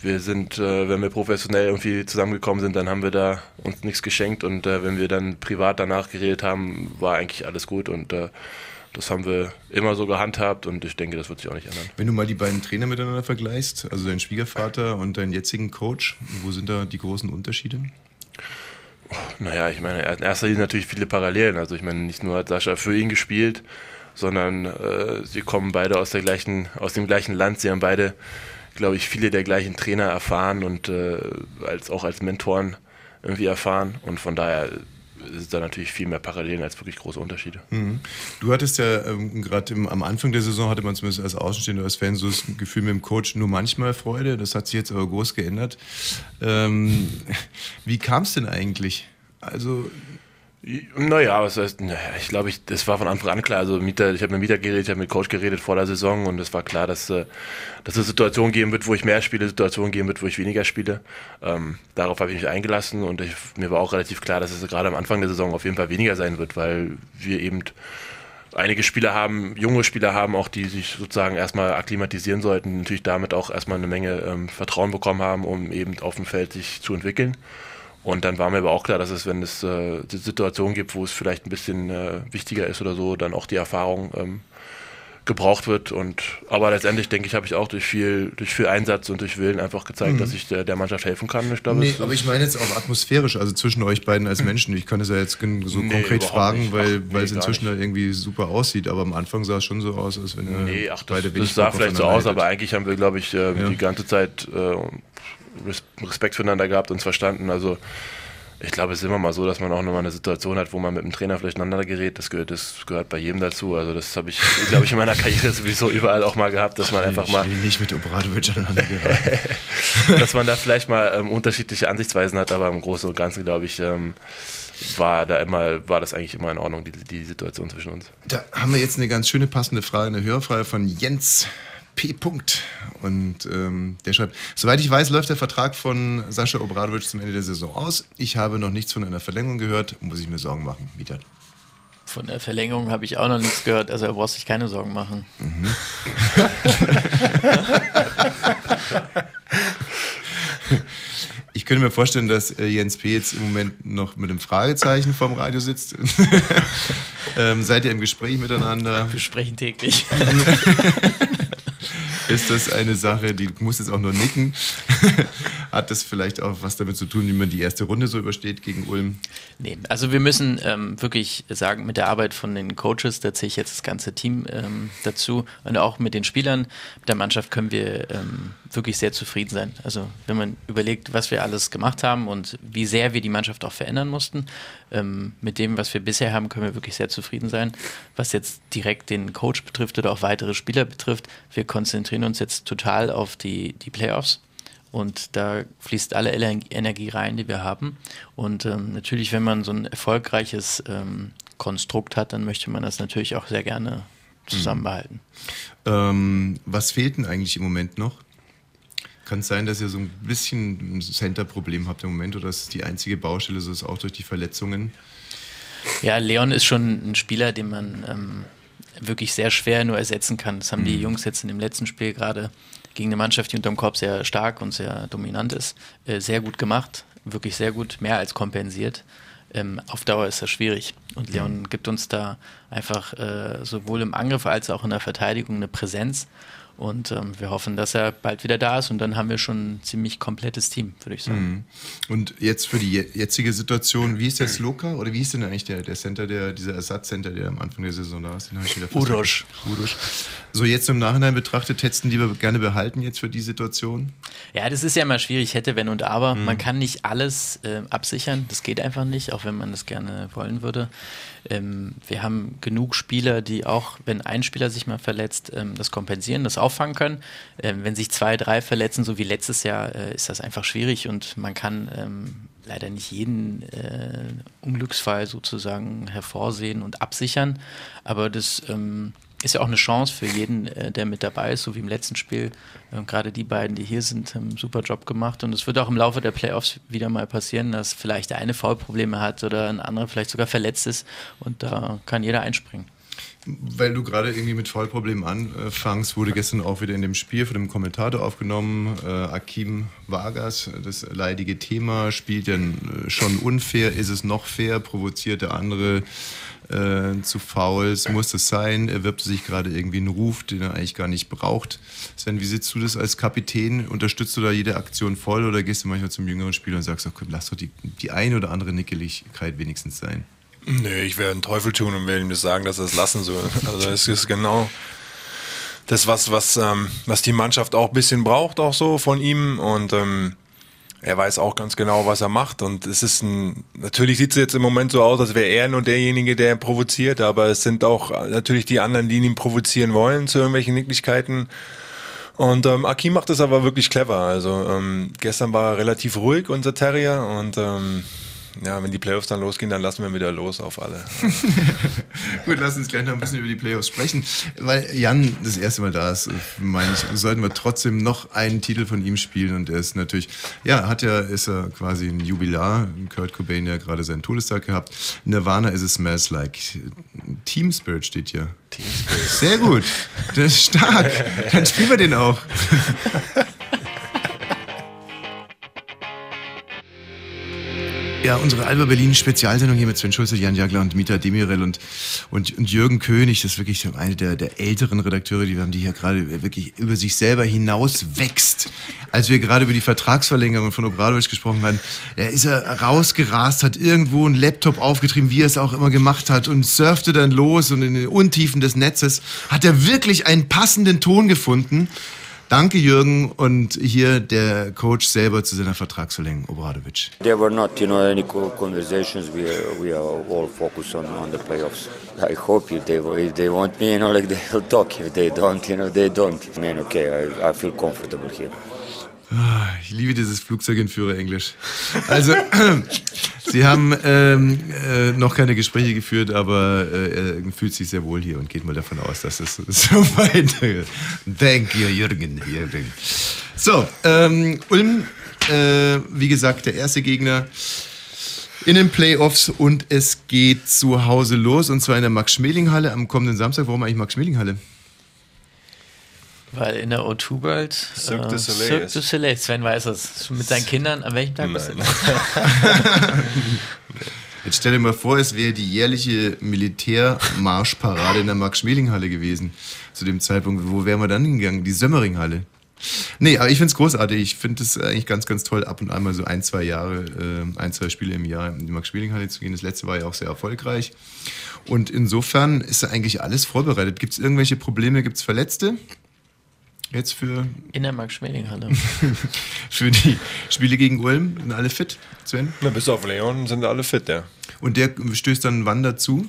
wir sind, äh, wenn wir professionell irgendwie zusammengekommen sind, dann haben wir da uns nichts geschenkt und äh, wenn wir dann privat danach geredet haben, war eigentlich alles gut und äh, das haben wir immer so gehandhabt und ich denke, das wird sich auch nicht ändern. Wenn du mal die beiden Trainer miteinander vergleichst, also deinen Schwiegervater und deinen jetzigen Coach, wo sind da die großen Unterschiede? Naja, ich meine, in erster Linie natürlich viele Parallelen. Also ich meine, nicht nur hat Sascha für ihn gespielt, sondern äh, sie kommen beide aus der gleichen, aus dem gleichen Land. Sie haben beide, glaube ich, viele der gleichen Trainer erfahren und äh, als auch als Mentoren irgendwie erfahren. Und von daher ist da natürlich viel mehr Parallelen als wirklich große Unterschiede. Mhm. Du hattest ja ähm, gerade am Anfang der Saison, hatte man zumindest als Außenstehender, als Fan so das Gefühl mit dem Coach nur manchmal Freude. Das hat sich jetzt aber groß geändert. Ähm, wie kam es denn eigentlich? Also naja, was heißt, naja, ich glaube, ich, das war von Anfang an klar. Also Mieter, ich habe mit Mieter geredet, ich habe mit Coach geredet vor der Saison und es war klar, dass, äh, dass es Situationen geben wird, wo ich mehr spiele, Situationen geben wird, wo ich weniger spiele. Ähm, darauf habe ich mich eingelassen und ich, mir war auch relativ klar, dass es gerade am Anfang der Saison auf jeden Fall weniger sein wird, weil wir eben einige Spieler haben, junge Spieler haben, auch die sich sozusagen erstmal akklimatisieren sollten, natürlich damit auch erstmal eine Menge ähm, Vertrauen bekommen haben, um eben auf dem Feld sich zu entwickeln. Und dann war mir aber auch klar, dass es, wenn es äh, Situationen gibt, wo es vielleicht ein bisschen äh, wichtiger ist oder so, dann auch die Erfahrung ähm, gebraucht wird. Und aber letztendlich denke ich, habe ich auch durch viel, durch viel Einsatz und durch Willen einfach gezeigt, mhm. dass ich der, der, Mannschaft helfen kann. Ich glaube, nee, aber ich meine jetzt auch atmosphärisch, also zwischen euch beiden als Menschen. Ich kann es ja jetzt so nee, konkret fragen, nicht. weil, ach, weil es inzwischen da irgendwie super aussieht. Aber am Anfang sah es schon so aus, als wenn er nee, ach, das, beide das sah vielleicht so aus, aber eigentlich haben wir, glaube ich, äh, ja. die ganze Zeit äh, Respekt füreinander gehabt, uns verstanden. Also ich glaube, es ist immer mal so, dass man auch nochmal eine Situation hat, wo man mit dem Trainer vielleicht aneinander gerät. Das gehört, das gehört bei jedem dazu. Also das habe ich, glaube ich, in meiner Karriere sowieso überall auch mal gehabt, dass man einfach mal... Ich nicht mit Obradovic aneinander geraten. dass man da vielleicht mal ähm, unterschiedliche Ansichtsweisen hat, aber im Großen und Ganzen, glaube ich, ähm, war da immer, war das eigentlich immer in Ordnung, die, die Situation zwischen uns. Da haben wir jetzt eine ganz schöne passende Frage, eine Hörfrage von Jens P. -Punkt. Und ähm, der schreibt, soweit ich weiß, läuft der Vertrag von Sascha Obradovic zum Ende der Saison aus. Ich habe noch nichts von einer Verlängerung gehört. Muss ich mir Sorgen machen, Mieter? Von der Verlängerung habe ich auch noch nichts gehört. Also er braucht sich keine Sorgen machen. Mhm. Ich könnte mir vorstellen, dass äh, Jens P. jetzt im Moment noch mit einem Fragezeichen vorm Radio sitzt. ähm, seid ihr im Gespräch miteinander? Wir sprechen täglich. ist das eine Sache, die muss jetzt auch nur nicken. Hat das vielleicht auch was damit zu tun, wie man die erste Runde so übersteht gegen Ulm? Nee, also wir müssen ähm, wirklich sagen, mit der Arbeit von den Coaches, da zähle ich jetzt das ganze Team ähm, dazu und auch mit den Spielern, der Mannschaft können wir ähm, wirklich sehr zufrieden sein. Also wenn man überlegt, was wir alles gemacht haben und wie sehr wir die Mannschaft auch verändern mussten, ähm, mit dem, was wir bisher haben, können wir wirklich sehr zufrieden sein. Was jetzt direkt den Coach betrifft oder auch weitere Spieler betrifft, wir konzentrieren uns jetzt total auf die, die Playoffs. Und da fließt alle Energie rein, die wir haben. Und ähm, natürlich, wenn man so ein erfolgreiches ähm, Konstrukt hat, dann möchte man das natürlich auch sehr gerne zusammenbehalten. Ähm, was fehlt denn eigentlich im Moment noch? Kann es sein, dass ihr so ein bisschen ein Center-Problem habt im Moment oder dass es die einzige Baustelle ist, auch durch die Verletzungen? Ja, Leon ist schon ein Spieler, den man ähm, wirklich sehr schwer nur ersetzen kann. Das haben mhm. die Jungs jetzt in dem letzten Spiel gerade gegen eine Mannschaft, die unterm Korb sehr stark und sehr dominant ist, äh, sehr gut gemacht. Wirklich sehr gut, mehr als kompensiert. Ähm, auf Dauer ist das schwierig. Und Leon mhm. gibt uns da einfach äh, sowohl im Angriff als auch in der Verteidigung eine Präsenz Und ähm, wir hoffen, dass er bald wieder da ist und dann haben wir schon ein ziemlich komplettes Team, würde ich sagen. Mhm. Und jetzt für die je- jetzige Situation, wie ist der Sloka oder wie ist denn eigentlich der, der Center, der, dieser Ersatzcenter, der am Anfang der Saison da ist? Den ich wieder. Uroš. So jetzt im Nachhinein betrachtet, hättest du ihn lieber gerne behalten jetzt für die Situation? Ja, das ist ja immer schwierig, hätte, wenn und aber. Mhm. Man kann nicht alles äh, absichern, das geht einfach nicht, auch wenn man das gerne wollen würde. Ähm, wir haben genug Spieler, die auch, wenn ein Spieler sich mal verletzt, ähm, das kompensieren, das auffangen können. Ähm, wenn sich zwei, drei verletzen, so wie letztes Jahr, äh, ist das einfach schwierig und man kann ähm, leider nicht jeden äh, Unglücksfall sozusagen hervorsehen und absichern. Aber das ähm, ist ja auch eine Chance für jeden, äh, der mit dabei ist, so wie im letzten Spiel. Ähm, Gerade die beiden, die hier sind, haben einen super Job gemacht. Und es wird auch im Laufe der Playoffs wieder mal passieren, dass vielleicht der eine Foulprobleme hat oder ein anderer vielleicht sogar verletzt ist. Und da kann jeder einspringen. Weil du gerade irgendwie mit Vollproblemen anfängst, wurde gestern auch wieder in dem Spiel von dem Kommentator aufgenommen. Äh, Akim Vargas, das leidige Thema, spielt denn äh, schon unfair, ist es noch fair, provoziert der andere äh, zu Fouls, muss es sein, erwirbt sich gerade irgendwie einen Ruf, den er eigentlich gar nicht braucht. Sven, wie sitzt du das als Kapitän? Unterstützt du da jede Aktion voll oder gehst du manchmal zum jüngeren Spieler und sagst, komm, lass doch die, die eine oder andere Nickeligkeit wenigstens sein? Nee, ich werde einen Teufel tun und werde ihm das sagen, dass er es lassen soll. Also es ist genau das, was, was, ähm, was die Mannschaft auch ein bisschen braucht, auch so von ihm. Und ähm, er weiß auch ganz genau, was er macht. Und es ist ein, natürlich sieht es jetzt im Moment so aus, als wäre er nur derjenige, der provoziert, aber es sind auch natürlich die anderen, die ihn provozieren wollen zu irgendwelchen Nicklichkeiten. Und ähm, Akim macht das aber wirklich clever. Also ähm, gestern war er relativ ruhig, unser Terrier. Und ähm, ja, wenn die Playoffs dann losgehen, dann lassen wir wieder los auf alle. Gut, lass uns gleich noch ein bisschen über die Playoffs sprechen. Weil Jan das erste Mal da ist, meine ich, sollten wir trotzdem noch einen Titel von ihm spielen. Und er ist natürlich, ja, hat ja, ist er quasi ein Jubilar. Kurt Cobain ja gerade seinen Todestag gehabt. Nirvana ist es Smells Like. Team Spirit steht hier. Team Spirit. Sehr gut. Das ist stark. Dann spielen wir den auch. Ja, unsere Alba Berlin Spezialsendung hier mit Sven Schulze, Jan Jagler und Mita Demirel und, und, und Jürgen König. Das ist wirklich eine der, der älteren Redakteure, die wir haben, die hier gerade wirklich über sich selber hinaus wächst. Als wir gerade über die Vertragsverlängerung von Obradovic gesprochen haben, da ist er rausgerast, hat irgendwo einen Laptop aufgetrieben, wie er es auch immer gemacht hat und surfte dann los und in den Untiefen des Netzes hat er wirklich einen passenden Ton gefunden. Danke, Jürgen. Und hier der Coach selber zu seiner Vertragsverlängerung, Obradovic. There were not, you know, any co- conversations. We are, we are all focused on, on the playoffs. I hope if they if they want me, you know, like they'll talk. If they don't, you know, they don't. I mean, okay, I, I feel comfortable here. Ah, Ich liebe dieses Flugzeugentführer-Englisch. Also, Sie haben ähm, äh, noch keine Gespräche geführt, aber äh, er fühlt sich sehr wohl hier und geht mal davon aus, dass es so weitergeht. Thank you, Jürgen. Jürgen. So, ähm, Ulm, äh, wie gesagt, der erste Gegner in den Playoffs und es geht zu Hause los und zwar in der Max-Schmeling-Halle am kommenden Samstag. Warum eigentlich Max-Schmeling-Halle? Weil in der O2 World Cirque du äh, Soleil Cirque ist. du Soleil, Sven weiß es. Mit seinen Kindern, an welchem Tag bist du? Jetzt stell dir mal vor, es wäre die jährliche Militärmarschparade in der Max-Schmeling-Halle gewesen. Zu dem Zeitpunkt, wo wären wir dann hingegangen? Die Sömmering-Halle. Nee, aber ich finde es großartig. Ich finde es eigentlich ganz, ganz toll, ab und an mal so ein, zwei Jahre, äh, ein, zwei Spiele im Jahr in die Max-Schmeling-Halle zu gehen. Das letzte war ja auch sehr erfolgreich. Und insofern ist da eigentlich alles vorbereitet. Gibt es irgendwelche Probleme? Gibt es Verletzte? Jetzt für, In der Max-Schmeling-Halle. für die Spiele gegen Ulm? Sind alle fit, Sven? Na, bis auf Leon sind alle fit, ja. Und der stößt dann wann dazu?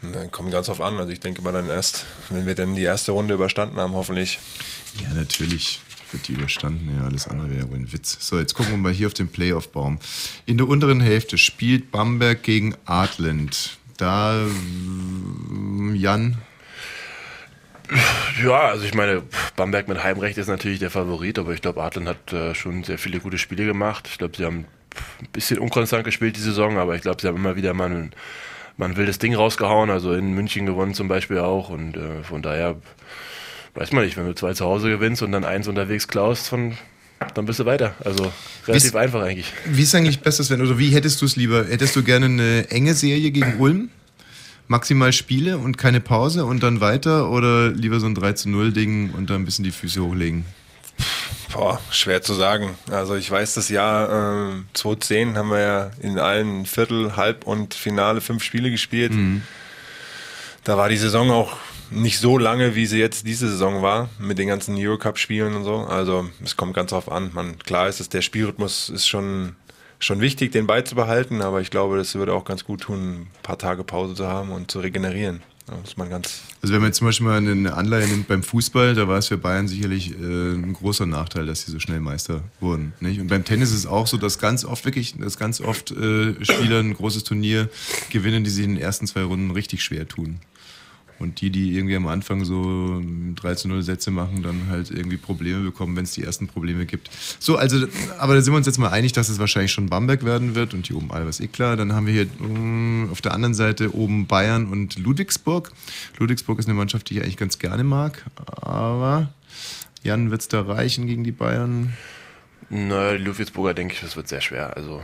Na, kommt ganz auf an. Also ich denke mal dann erst, wenn wir dann die erste Runde überstanden haben, hoffentlich. Ja, natürlich wird die überstanden. Ja, alles andere wäre wohl ein Witz. So, jetzt gucken wir mal hier auf den Playoff-Baum. In der unteren Hälfte spielt Bamberg gegen Artland. Da, Jan, Ja, also ich meine, Bamberg mit Heimrecht ist natürlich der Favorit, aber ich glaube, Adland hat äh, schon sehr viele gute Spiele gemacht. Ich glaube, sie haben ein bisschen unkonstant gespielt die Saison, aber ich glaube, sie haben immer wieder mal ein, mal ein wildes Ding rausgehauen. Also in München gewonnen zum Beispiel auch und äh, von daher weiß man nicht, wenn du zwei zu Hause gewinnst und dann eins unterwegs klaust, von, dann bist du weiter. Also relativ Wie- einfach eigentlich. wie ist eigentlich besser, Sven? Oder wie hättest du es lieber? Hättest du gerne eine enge Serie gegen Ulm? Maximal Spiele und keine Pause und dann weiter oder lieber so ein 3 zu 0 Ding und dann ein bisschen die Füße hochlegen? Boah, schwer zu sagen. Also ich weiß, das Jahr äh, 2010 haben wir ja in allen Viertel, Halb und Finale fünf Spiele gespielt. Mhm. Da war die Saison auch nicht so lange, wie sie jetzt diese Saison war, mit den ganzen Eurocup-Spielen und so. Also es kommt ganz drauf an. Man, klar ist es, der Spielrhythmus ist schon, schon wichtig, den beizubehalten, aber ich glaube, das würde auch ganz gut tun, ein paar Tage Pause zu haben und zu regenerieren. Da man ganz Also wenn man jetzt zum Beispiel mal eine Anleihe nimmt beim Fußball, da war es für Bayern sicherlich äh, ein großer Nachteil, dass sie so schnell Meister wurden. Nicht? Und beim Tennis ist es auch so, dass ganz oft wirklich, dass ganz oft äh, Spieler ein großes Turnier gewinnen, die sich in den ersten zwei Runden richtig schwer tun. Und die, die irgendwie am Anfang so 13-0 Sätze machen, dann halt irgendwie Probleme bekommen, wenn es die ersten Probleme gibt. So, also, aber da sind wir uns jetzt mal einig, dass es wahrscheinlich schon Bamberg werden wird und hier oben Alba ist eh klar. Dann haben wir hier mh, auf der anderen Seite oben Bayern und Ludwigsburg. Ludwigsburg ist eine Mannschaft, die ich eigentlich ganz gerne mag, aber Jan, wird es da reichen gegen die Bayern? Naja, die Ludwigsburger denke ich, das wird sehr schwer. Also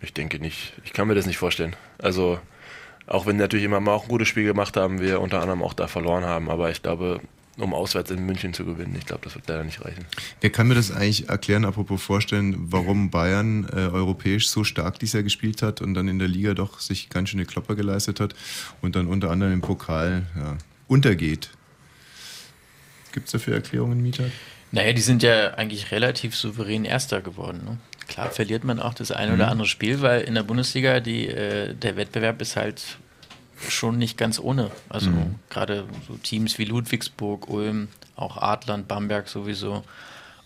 ich denke nicht, ich kann mir das nicht vorstellen. Also auch wenn natürlich immer mal auch ein gutes Spiel gemacht haben, wir unter anderem auch da verloren haben. Aber ich glaube, um auswärts in München zu gewinnen, ich glaube, das wird leider nicht reichen. Wer kann mir das eigentlich erklären, apropos vorstellen, warum Bayern äh, europäisch so stark dieses Jahr gespielt hat und dann in der Liga doch sich ganz schöne Klopper geleistet hat und dann unter anderem im Pokal ja, untergeht? Gibt es dafür Erklärungen, Mieter? Naja, die sind ja eigentlich relativ souverän Erster geworden. Ne? Klar verliert man auch das eine oder andere Spiel, weil in der Bundesliga die, äh, der Wettbewerb ist halt schon nicht ganz ohne. Also Mhm. gerade so Teams wie Ludwigsburg, Ulm, auch Adland, Bamberg sowieso,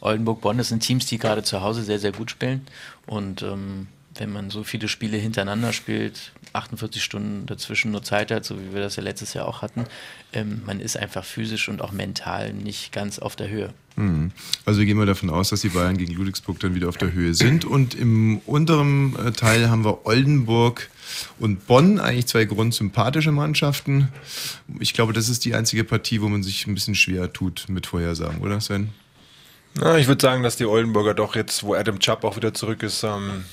Oldenburg, Bonn, das sind Teams, die gerade zu Hause sehr, sehr gut spielen. Und ähm, wenn man so viele Spiele hintereinander spielt, 48 Stunden dazwischen nur Zeit hat, so wie wir das ja letztes Jahr auch hatten, ähm, man ist einfach physisch und auch mental nicht ganz auf der Höhe. Mhm. Also wir gehen mal davon aus, dass die Bayern gegen Ludwigsburg dann wieder auf der Höhe sind. Und im unteren äh, Teil haben wir Oldenburg und Bonn, eigentlich zwei grundsympathische Mannschaften. Ich glaube, das ist die einzige Partie, wo man sich ein bisschen schwer tut mit Vorhersagen, oder Sven? Na, ich würde sagen, dass die Oldenburger doch jetzt, wo Adam Chubb auch wieder zurück ist, ähm,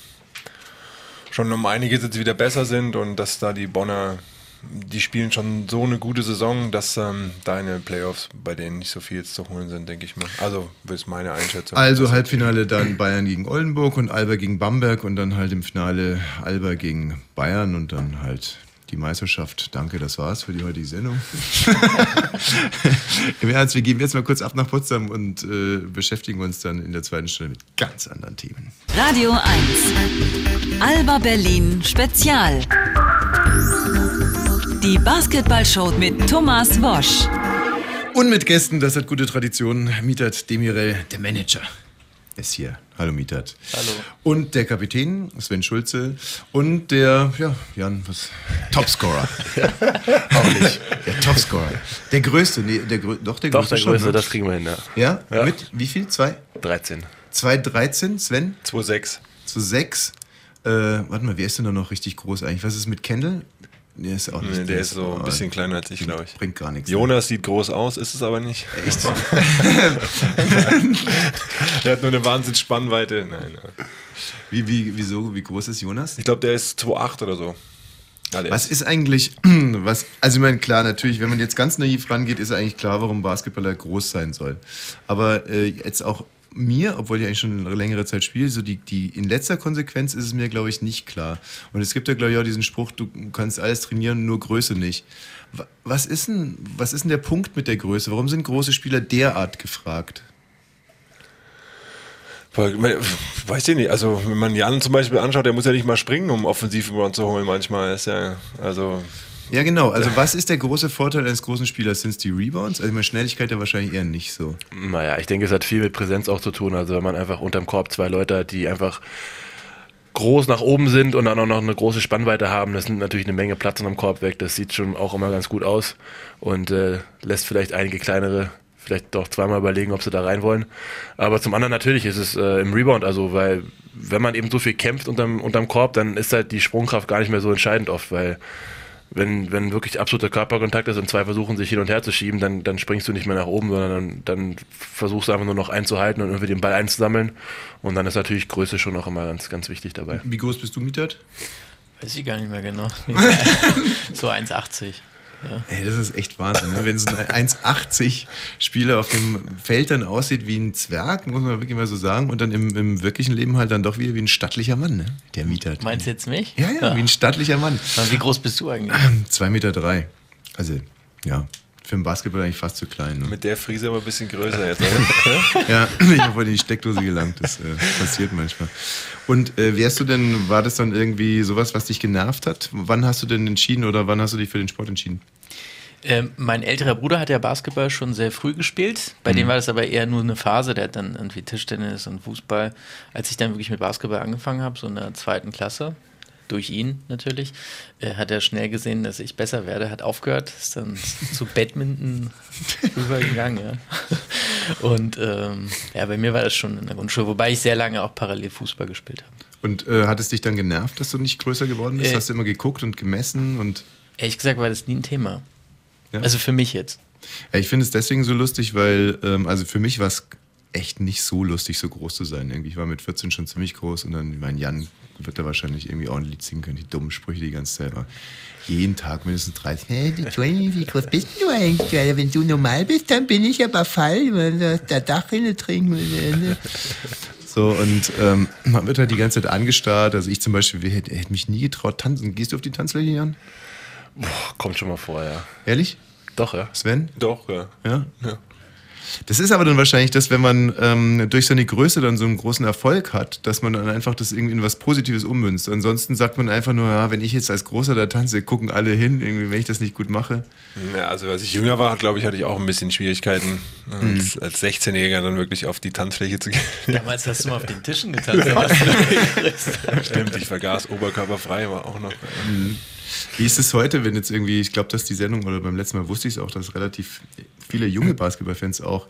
schon um einiges jetzt wieder besser sind und dass da die Bonner, die spielen schon so eine gute Saison, dass ähm, den Playoffs bei denen nicht so viel jetzt zu holen sind, denke ich mal. Also, ist meine Einschätzung. Also Halbfinale dann Bayern gegen Oldenburg und Alba gegen Bamberg und dann halt im Finale Alba gegen Bayern und dann halt die Meisterschaft. Danke, das war's für die heutige Sendung. Im Ernst, wir gehen jetzt mal kurz ab nach Potsdam und äh, beschäftigen uns dann in der zweiten Stunde mit ganz anderen Themen. Radio 1. Alba Berlin Spezial. Die Basketballshow mit Thomas Wosch. Und mit Gästen, das hat gute Tradition, Mietat Demirel, der Manager, ist hier. Hallo Mietat. Hallo. Und der Kapitän, Sven Schulze. Und der, ja, Jan, was? Topscorer. Auch nicht. Der Topscorer. Der größte, nee, der, doch der Doch, größte der schon, Größte, ne? das kriegen wir hin, ja. Ja? Ja. Mit wie viel? Zwei? 13. 2,13, Sven? 2,6. Zu 6. Äh, warte mal, wer ist denn da noch richtig groß eigentlich? Was ist mit Kendall? Der ist auch nicht Nee, der ist so ein bisschen kleiner als ich, glaube ich. Bringt gar nichts. Jonas sieht groß aus, ist es aber nicht. Echt? der hat nur eine Wahnsinns Spannweite. Nein, nein. Wie, wie, wieso? Wie groß ist Jonas? Ich glaube, der ist 2,8 oder so. Der Was ist- ist eigentlich, was, also ich meine, klar, natürlich, wenn man jetzt ganz naiv rangeht, ist eigentlich klar, warum Basketballer groß sein soll. Aber äh, jetzt auch mir, obwohl ich eigentlich schon eine längere Zeit spiele, so die, die in letzter Konsequenz ist es mir, glaube ich, nicht klar. Und es gibt ja, glaube ich, auch diesen Spruch, du kannst alles trainieren, nur Größe nicht. Wa- Was ist denn, was ist denn der Punkt mit der Größe? Warum sind große Spieler derart gefragt? Weiß ich nicht. Also, wenn man Jan zum Beispiel anschaut, der muss ja nicht mal springen, um offensiv zu holen. Manchmal ist ja, also. Ja, genau. Also, was ist der große Vorteil eines großen Spielers? Sind es die Rebounds? Also, meine Schnelligkeit ja wahrscheinlich eher nicht so. Naja, ich denke, es hat viel mit Präsenz auch zu tun. Also wenn man einfach unterm Korb zwei Leute hat, die einfach groß nach oben sind und dann auch noch eine große Spannweite haben, das nimmt natürlich eine Menge Platz unterm Korb weg. Das sieht schon auch immer ganz gut aus und äh, lässt vielleicht einige kleinere vielleicht doch zweimal überlegen, ob sie da rein wollen. Aber zum anderen natürlich ist es äh, im Rebound, also weil wenn man eben so viel kämpft unterm, unterm Korb, dann ist halt die Sprungkraft gar nicht mehr so entscheidend oft, weil wenn, wenn wirklich absoluter Körperkontakt ist und zwei versuchen sich hin und her zu schieben, dann, dann springst du nicht mehr nach oben, sondern dann, dann versuchst du einfach nur noch einzuhalten und irgendwie den Ball einzusammeln. Und dann ist natürlich Größe schon auch immer ganz, ganz wichtig dabei. Wie groß bist du, Mietat? Weiß ich gar nicht mehr genau. so 1,80. Ja. Ey, das ist echt Wahnsinn. Ne? Wenn so ein 1,80 Spieler auf dem Feld dann aussieht wie ein Zwerg, muss man wirklich mal so sagen, und dann im, im wirklichen Leben halt dann doch wieder wie ein stattlicher Mann, ne? der Mieter. Meinst du jetzt mich? Ja, ja, wie ein stattlicher Mann. Wie groß bist du eigentlich? 2,3 Meter. Drei. Also, ja, für den Basketball eigentlich fast zu klein. Ne? Mit der Frise aber ein bisschen größer jetzt. oder? ja, ich habe heute in die Steckdose gelangt. Das äh, passiert manchmal. Und äh, wärst du denn, war das dann irgendwie sowas, was dich genervt hat? Wann hast du denn entschieden oder wann hast du dich für den Sport entschieden? Ähm, mein älterer Bruder hat ja Basketball schon sehr früh gespielt. Bei Mhm. dem war das aber eher nur eine Phase. Der hat dann irgendwie Tischtennis und Fußball. Als ich dann wirklich mit Basketball angefangen habe, so in der zweiten Klasse, durch ihn natürlich, äh, hat er schnell gesehen, dass ich besser werde, hat aufgehört, ist dann zu Badminton rübergegangen. Ja. Und ähm, ja, bei mir war das schon in der Grundschule, wobei ich sehr lange auch parallel Fußball gespielt habe. Und äh, hat es dich dann genervt, dass du nicht größer geworden bist? Äh. Hast du immer geguckt und gemessen und. Ehrlich gesagt war das nie ein Thema. Ja? Also für mich jetzt. Ja, ich finde es deswegen so lustig, weil, ähm, also für mich war es echt nicht so lustig, so groß zu sein. Irgendwie, ich war mit 14 schon ziemlich groß und dann, mein Jan wird da wahrscheinlich irgendwie auch ein Lied singen können, die dummen Sprüche die ganze Zeit. Aber jeden Tag mindestens 30. Hey, du Johnny, wie groß bist du eigentlich? Ja, wenn du normal bist, dann bin ich aber fall, weil du der Dachrinne trinken will. So, und ähm, man wird halt die ganze Zeit angestarrt. Also ich zum Beispiel hätte, hätte mich nie getraut, tanzen. Gehst du auf die Tanzfläche, Jan? Boah, kommt schon mal vor, ja. Ehrlich? Doch, ja. Sven? Doch, ja. Ja? Ja. Das ist aber dann wahrscheinlich das, wenn man ähm, durch seine Größe dann so einen großen Erfolg hat, dass man dann einfach das irgendwie in was Positives ummünzt. Ansonsten sagt man einfach nur, ja, wenn ich jetzt als Großer da tanze, gucken alle hin, irgendwie, wenn ich das nicht gut mache. Ja, also als ich jünger war, glaube ich, hatte ich auch ein bisschen Schwierigkeiten, als, als 16-Jähriger dann wirklich auf die Tanzfläche zu gehen. Damals hast du mal auf den Tischen getanzt. Stimmt, ich vergaß oberkörperfrei, war auch noch. Wie ist es heute, wenn jetzt irgendwie, ich glaube, dass die Sendung, oder beim letzten Mal wusste ich es auch, dass relativ viele junge Basketballfans auch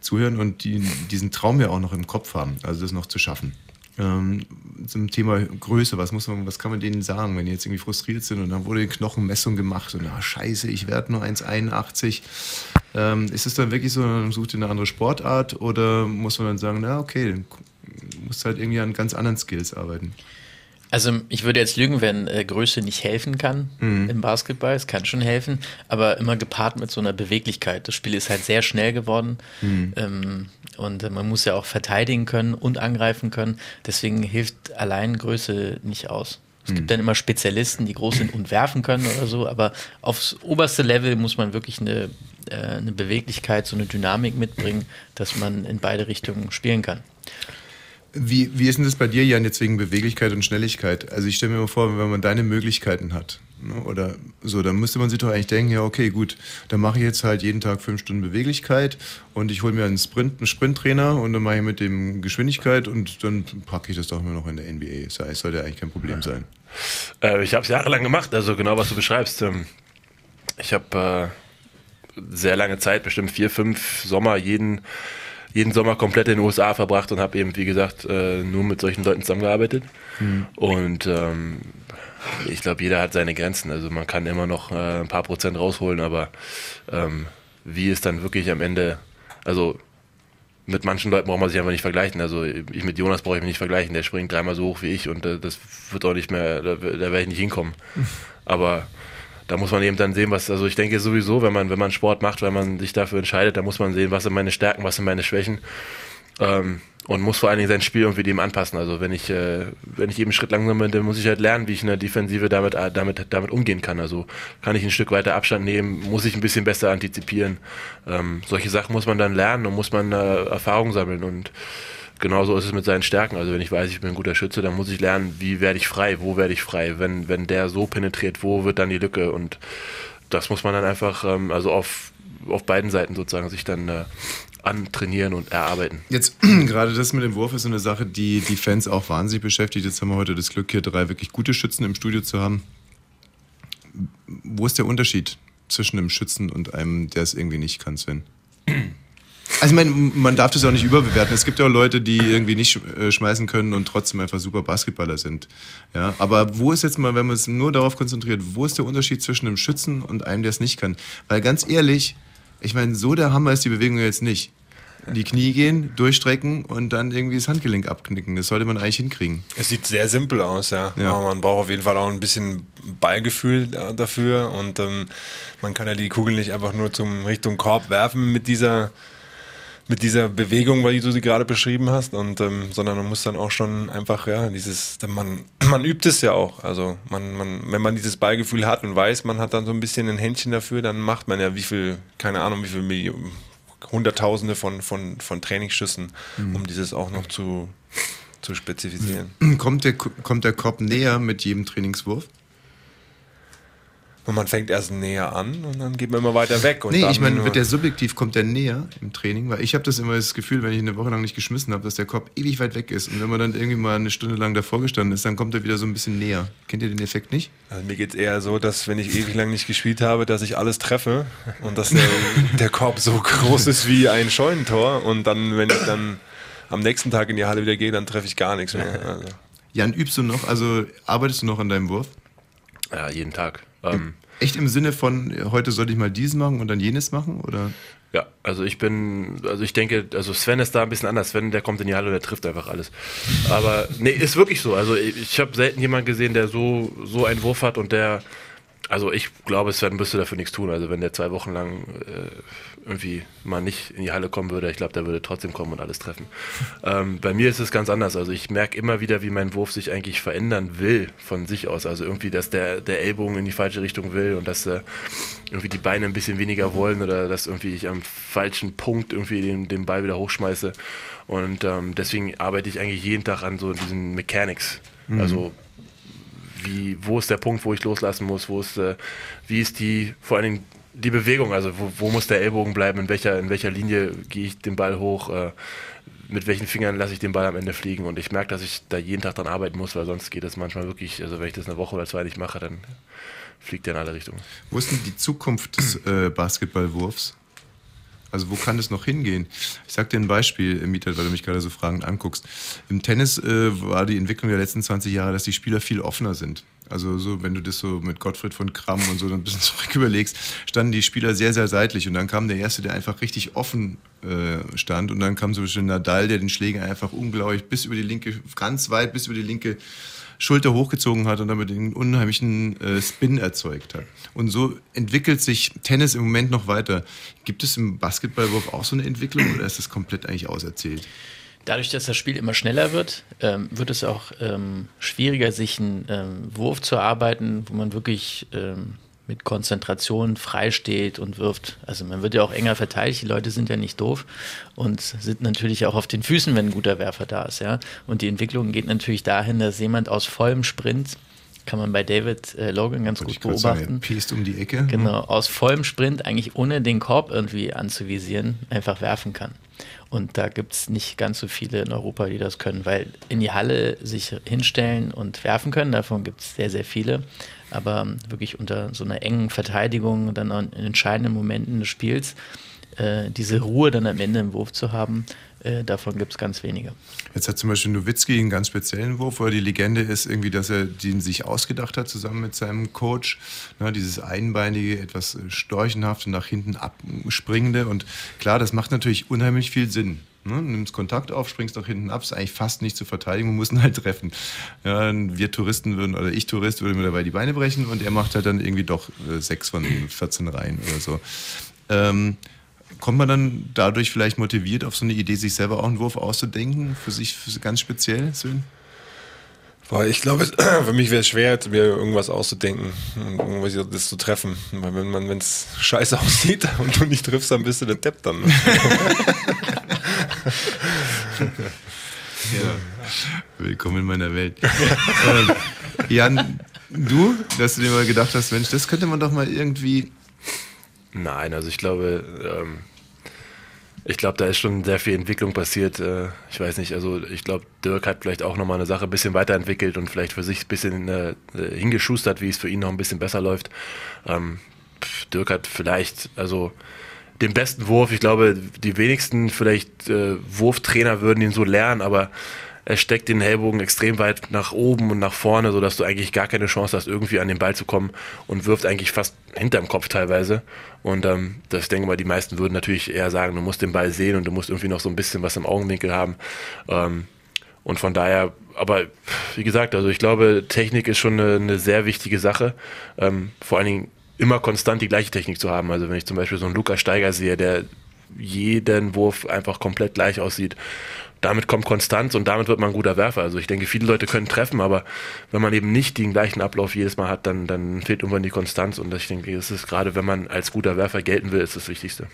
zuhören und die diesen Traum ja auch noch im Kopf haben, also das noch zu schaffen. Ähm, zum Thema Größe, was muss man, was kann man denen sagen, wenn die jetzt irgendwie frustriert sind und dann wurde die Knochenmessung gemacht und ah, scheiße, ich werde nur 1,81. Ähm, ist es dann wirklich so, dann sucht ihr eine andere Sportart oder muss man dann sagen, na okay, dann musst halt irgendwie an ganz anderen Skills arbeiten? Also ich würde jetzt lügen, wenn äh, Größe nicht helfen kann Mhm. im Basketball. Es kann schon helfen, aber immer gepaart mit so einer Beweglichkeit. Das Spiel ist halt sehr schnell geworden Mhm. ähm, und äh, man muss ja auch verteidigen können und angreifen können. Deswegen hilft allein Größe nicht aus. Es Mhm. gibt dann immer Spezialisten, die groß sind und werfen können oder so, aber aufs oberste Level muss man wirklich eine, äh, eine Beweglichkeit, so eine Dynamik mitbringen, dass man in beide Richtungen spielen kann. Wie, wie ist denn das bei dir, Jan, jetzt wegen Beweglichkeit und Schnelligkeit? Also ich stelle mir mal vor, wenn man deine Möglichkeiten hat, ne, oder so, dann müsste man sich doch eigentlich denken, ja okay, gut, dann mache ich jetzt halt jeden Tag fünf Stunden Beweglichkeit und ich hole mir einen Sprint, einen Sprinttrainer und dann mache ich mit dem Geschwindigkeit und dann packe ich das doch immer noch in der NBA. Das sollte eigentlich kein Problem sein. Äh, ich habe es jahrelang gemacht, also genau was du beschreibst. Ähm, ich habe äh, sehr lange Zeit, bestimmt vier, fünf Sommer, jeden, jeden Sommer komplett in den USA verbracht und habe eben, wie gesagt, äh, nur mit solchen Leuten zusammengearbeitet. Mhm. Und ähm, ich glaube, jeder hat seine Grenzen. Also man kann immer noch äh, ein paar Prozent rausholen, aber ähm, wie es dann wirklich am Ende, also mit manchen Leuten braucht man sich einfach nicht vergleichen. Also ich mit Jonas brauche ich mich nicht vergleichen. Der springt dreimal so hoch wie ich und äh, das wird auch nicht mehr, da, da werde ich nicht hinkommen. Aber da muss man eben dann sehen, was, also ich denke sowieso, wenn man, wenn man Sport macht, wenn man sich dafür entscheidet, dann muss man sehen, was sind meine Stärken, was sind meine Schwächen. Ähm, und muss vor allen Dingen sein Spiel irgendwie dem anpassen. Also wenn ich, äh, wenn ich eben einen Schritt langsam bin, dann muss ich halt lernen, wie ich in der Defensive damit, äh, damit, damit umgehen kann. Also kann ich ein Stück weiter Abstand nehmen, muss ich ein bisschen besser antizipieren. Ähm, solche Sachen muss man dann lernen und muss man äh, Erfahrung sammeln und genauso ist es mit seinen Stärken. Also wenn ich weiß, ich bin ein guter Schütze, dann muss ich lernen, wie werde ich frei, wo werde ich frei, wenn, wenn der so penetriert, wo wird dann die Lücke und das muss man dann einfach, ähm, also auf, auf beiden Seiten sozusagen sich dann äh, antrainieren und erarbeiten. Jetzt gerade das mit dem Wurf ist so eine Sache, die die Fans auch wahnsinnig beschäftigt. Jetzt haben wir heute das Glück, hier drei wirklich gute Schützen im Studio zu haben. Wo ist der Unterschied zwischen einem Schützen und einem, der es irgendwie nicht kann, Sven? Also ich meine, man darf das auch nicht überbewerten. Es gibt ja auch Leute, die irgendwie nicht äh, schmeißen können und trotzdem einfach super Basketballer sind. Ja, aber wo ist jetzt mal, wenn man es nur darauf konzentriert, wo ist der Unterschied zwischen einem Schützen und einem, der es nicht kann? Weil ganz ehrlich, ich meine, so der Hammer ist die Bewegung jetzt nicht. die Knie gehen, durchstrecken und dann irgendwie das Handgelenk abknicken. Das sollte man eigentlich hinkriegen. Es sieht sehr simpel aus, ja. Ja. Aber man braucht auf jeden Fall auch ein bisschen Ballgefühl da- dafür und ähm, man kann ja die Kugel nicht einfach nur zum Richtung Korb werfen mit dieser mit dieser Bewegung, weil du sie gerade beschrieben hast, und ähm, sondern man muss dann auch schon einfach, ja, dieses, man, man übt es ja auch. Also man, man, wenn man dieses Ballgefühl hat und weiß, man hat dann so ein bisschen ein Händchen dafür, dann macht man ja wie viel, keine Ahnung, wie viel Millionen, Hunderttausende von, von, von Trainingsschüssen, Mhm. um dieses auch noch zu, zu spezifizieren. Kommt der, kommt der Korb näher mit jedem Trainingswurf? Und man fängt erst näher an und dann geht man immer weiter weg. Und nee, dann ich meine, wird der subjektiv kommt der näher im Training, weil ich habe das immer das Gefühl, wenn ich eine Woche lang nicht geschmissen habe, dass der Korb ewig weit weg ist. Und wenn man dann irgendwie mal eine Stunde lang davor gestanden ist, dann kommt er wieder so ein bisschen näher. Kennt ihr den Effekt nicht? Also mir geht es eher so, dass wenn ich ewig lang nicht gespielt habe, dass ich alles treffe und dass der, der Korb so groß ist wie ein Scheunentor und dann, wenn ich dann am nächsten Tag in die Halle wieder gehe, dann treffe ich gar nichts mehr. Also. Jan, übst du noch? Also arbeitest du noch an deinem Wurf? Ja, jeden Tag. Ähm, Echt im Sinne von, heute sollte ich mal dies machen und dann jenes machen? Oder? Ja, also ich bin, also ich denke, also Sven ist da ein bisschen anders. Sven, der kommt in die Halle, der trifft einfach alles. Aber nee, ist wirklich so. Also ich, ich habe selten jemanden gesehen, der so, so einen Wurf hat und der, also ich glaube, Sven müsste dafür nichts tun. Also wenn der zwei Wochen lang äh, irgendwie mal nicht in die Halle kommen würde, ich glaube, der würde trotzdem kommen und alles treffen. ähm, bei mir ist es ganz anders. Also ich merke immer wieder, wie mein Wurf sich eigentlich verändern will von sich aus. Also irgendwie, dass der, der Ellbogen in die falsche Richtung will und dass äh, irgendwie die Beine ein bisschen weniger wollen oder dass irgendwie ich am falschen Punkt irgendwie den, den Ball wieder hochschmeiße. Und ähm, deswegen arbeite ich eigentlich jeden Tag an so diesen Mechanics. Mhm. Also wie, wo ist der Punkt, wo ich loslassen muss, wo ist, äh, wie ist die, vor allen Dingen die Bewegung, also wo, wo muss der Ellbogen bleiben, in welcher, in welcher Linie gehe ich den Ball hoch, äh, mit welchen Fingern lasse ich den Ball am Ende fliegen und ich merke, dass ich da jeden Tag dran arbeiten muss, weil sonst geht es manchmal wirklich, also wenn ich das eine Woche oder zwei nicht mache, dann fliegt der in alle Richtungen. Wo ist denn die Zukunft des äh, Basketballwurfs? Also wo kann es noch hingehen? Ich sag dir ein Beispiel, äh, Mieter, weil du mich gerade so fragend anguckst. Im Tennis äh, war die Entwicklung der letzten 20 Jahre, dass die Spieler viel offener sind. Also so, wenn du das so mit Gottfried von Kramm und so ein bisschen zurück überlegst, standen die Spieler sehr, sehr seitlich und dann kam der Erste, der einfach richtig offen äh, stand und dann kam zum Beispiel Nadal, der den Schläger einfach unglaublich bis über die linke, ganz weit bis über die linke Schulter hochgezogen hat und damit einen unheimlichen äh, Spin erzeugt hat. Und so entwickelt sich Tennis im Moment noch weiter. Gibt es im Basketballwurf auch so eine Entwicklung oder ist das komplett eigentlich auserzählt? Dadurch, dass das Spiel immer schneller wird, ähm, wird es auch ähm, schwieriger, sich einen ähm, Wurf zu erarbeiten, wo man wirklich ähm, mit Konzentration frei steht und wirft. Also man wird ja auch enger verteidigt, die Leute sind ja nicht doof und sind natürlich auch auf den Füßen, wenn ein guter Werfer da ist. Ja? Und die Entwicklung geht natürlich dahin, dass jemand aus vollem Sprint, kann man bei David äh, Logan ganz gut wollte sagen, beobachten, er piest um die Ecke. Genau, aus vollem Sprint, eigentlich ohne den Korb irgendwie anzuvisieren, einfach werfen kann. Und da gibt es nicht ganz so viele in Europa, die das können, weil in die Halle sich hinstellen und werfen können, davon gibt es sehr, sehr viele. Aber ähm, wirklich unter so einer engen Verteidigung, dann in entscheidenden Momenten des Spiels, äh, diese Ruhe dann am Ende im Wurf zu haben, äh, davon gibt es ganz wenige. Jetzt hat zum Beispiel Nowitzki einen ganz speziellen Wurf, weil die Legende ist irgendwie, dass er den sich ausgedacht hat zusammen mit seinem Coach. Ne, dieses einbeinige, etwas äh, storchenhafte, nach hinten abspringende. Und klar, das macht natürlich unheimlich viel Sinn. Ne? Nimmst Kontakt auf, springst nach hinten ab, ist eigentlich fast nicht zu verteidigen, man muss ihn halt treffen. Ja, wir Touristen würden, oder ich Tourist, würde mir dabei die Beine brechen und er macht halt dann irgendwie doch äh, sechs von 14 Reihen oder so. Ähm, kommt man dann dadurch vielleicht motiviert auf so eine Idee, sich selber auch einen Wurf auszudenken, für sich für ganz speziell, Sven? Boah, ich glaube, für mich wäre es schwer, mir irgendwas auszudenken und irgendwas das zu treffen. Weil wenn man, wenn es scheiße aussieht und du nicht triffst, dann bist du der Depp dann. Ne? Ja. Willkommen in meiner Welt. ähm, Jan, du, dass du dir mal gedacht hast, Mensch, das könnte man doch mal irgendwie. Nein, also ich glaube, ähm, ich glaube, da ist schon sehr viel Entwicklung passiert. Äh, ich weiß nicht, also ich glaube, Dirk hat vielleicht auch nochmal eine Sache ein bisschen weiterentwickelt und vielleicht für sich ein bisschen äh, äh, hingeschustert, wie es für ihn noch ein bisschen besser läuft. Ähm, Dirk hat vielleicht, also den besten Wurf, ich glaube, die wenigsten vielleicht äh, Wurftrainer würden ihn so lernen, aber er steckt den Ellbogen extrem weit nach oben und nach vorne, sodass du eigentlich gar keine Chance hast, irgendwie an den Ball zu kommen und wirft eigentlich fast hinterm Kopf teilweise. Und ähm, das denke mal, die meisten würden natürlich eher sagen, du musst den Ball sehen und du musst irgendwie noch so ein bisschen was im Augenwinkel haben. Ähm, und von daher, aber wie gesagt, also ich glaube, Technik ist schon eine, eine sehr wichtige Sache. Ähm, vor allen Dingen immer konstant die gleiche Technik zu haben. Also wenn ich zum Beispiel so einen Lukas Steiger sehe, der jeden Wurf einfach komplett gleich aussieht. Damit kommt Konstanz und damit wird man ein guter Werfer. Also ich denke, viele Leute können treffen, aber wenn man eben nicht den gleichen Ablauf jedes Mal hat, dann, dann fehlt irgendwann die Konstanz. Und ich denke, das ist gerade, wenn man als guter Werfer gelten will, ist das Wichtigste.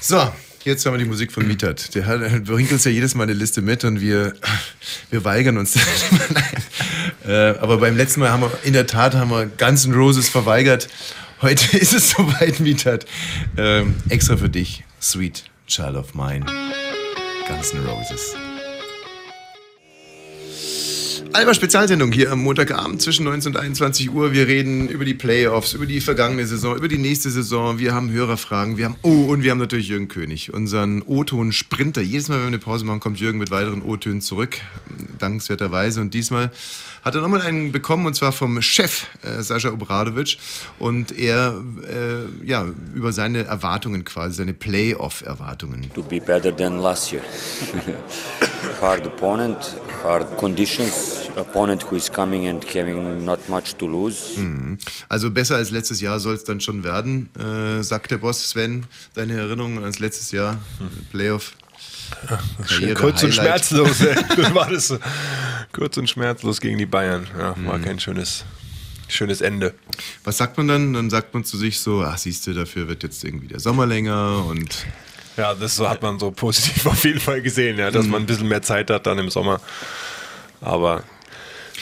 So, jetzt haben wir die Musik von Mietert. Der hat- bringt uns ja jedes Mal eine Liste mit und wir, wir weigern uns. Äh, aber beim letzten Mal haben wir, in der Tat haben wir Guns N' Roses verweigert. Heute ist es soweit, Mietert. Ähm, extra für dich, Sweet Child of Mine. Guns N' Roses. Alba Spezialsendung hier am Montagabend zwischen 19 und 21 Uhr. Wir reden über die Playoffs, über die vergangene Saison, über die nächste Saison. Wir haben Hörerfragen. Wir haben, oh, und wir haben natürlich Jürgen König, unseren O-Ton-Sprinter. Jedes Mal, wenn wir eine Pause machen, kommt Jürgen mit weiteren O-Tönen zurück. Dankenswerterweise. Und diesmal hat er nochmal einen bekommen, und zwar vom Chef äh, Sascha Obradovic. Und er, äh, ja, über seine Erwartungen quasi, seine Playoff-Erwartungen. To be better than last year. hard opponent, hard conditions. Opponent who is coming and having not much to lose. Mhm. Also besser als letztes Jahr soll es dann schon werden, äh, sagt der Boss Sven. Deine Erinnerungen ans letztes Jahr, Playoff. Karriere, kurz und schmerzlos. war das so. Kurz und schmerzlos gegen die Bayern. Ja, war kein schönes, schönes Ende. Was sagt man dann? Dann sagt man zu sich so, ach siehst du, dafür wird jetzt irgendwie der Sommer länger und Ja, das hat man so positiv auf jeden Fall gesehen, ja, dass man ein bisschen mehr Zeit hat dann im Sommer. Aber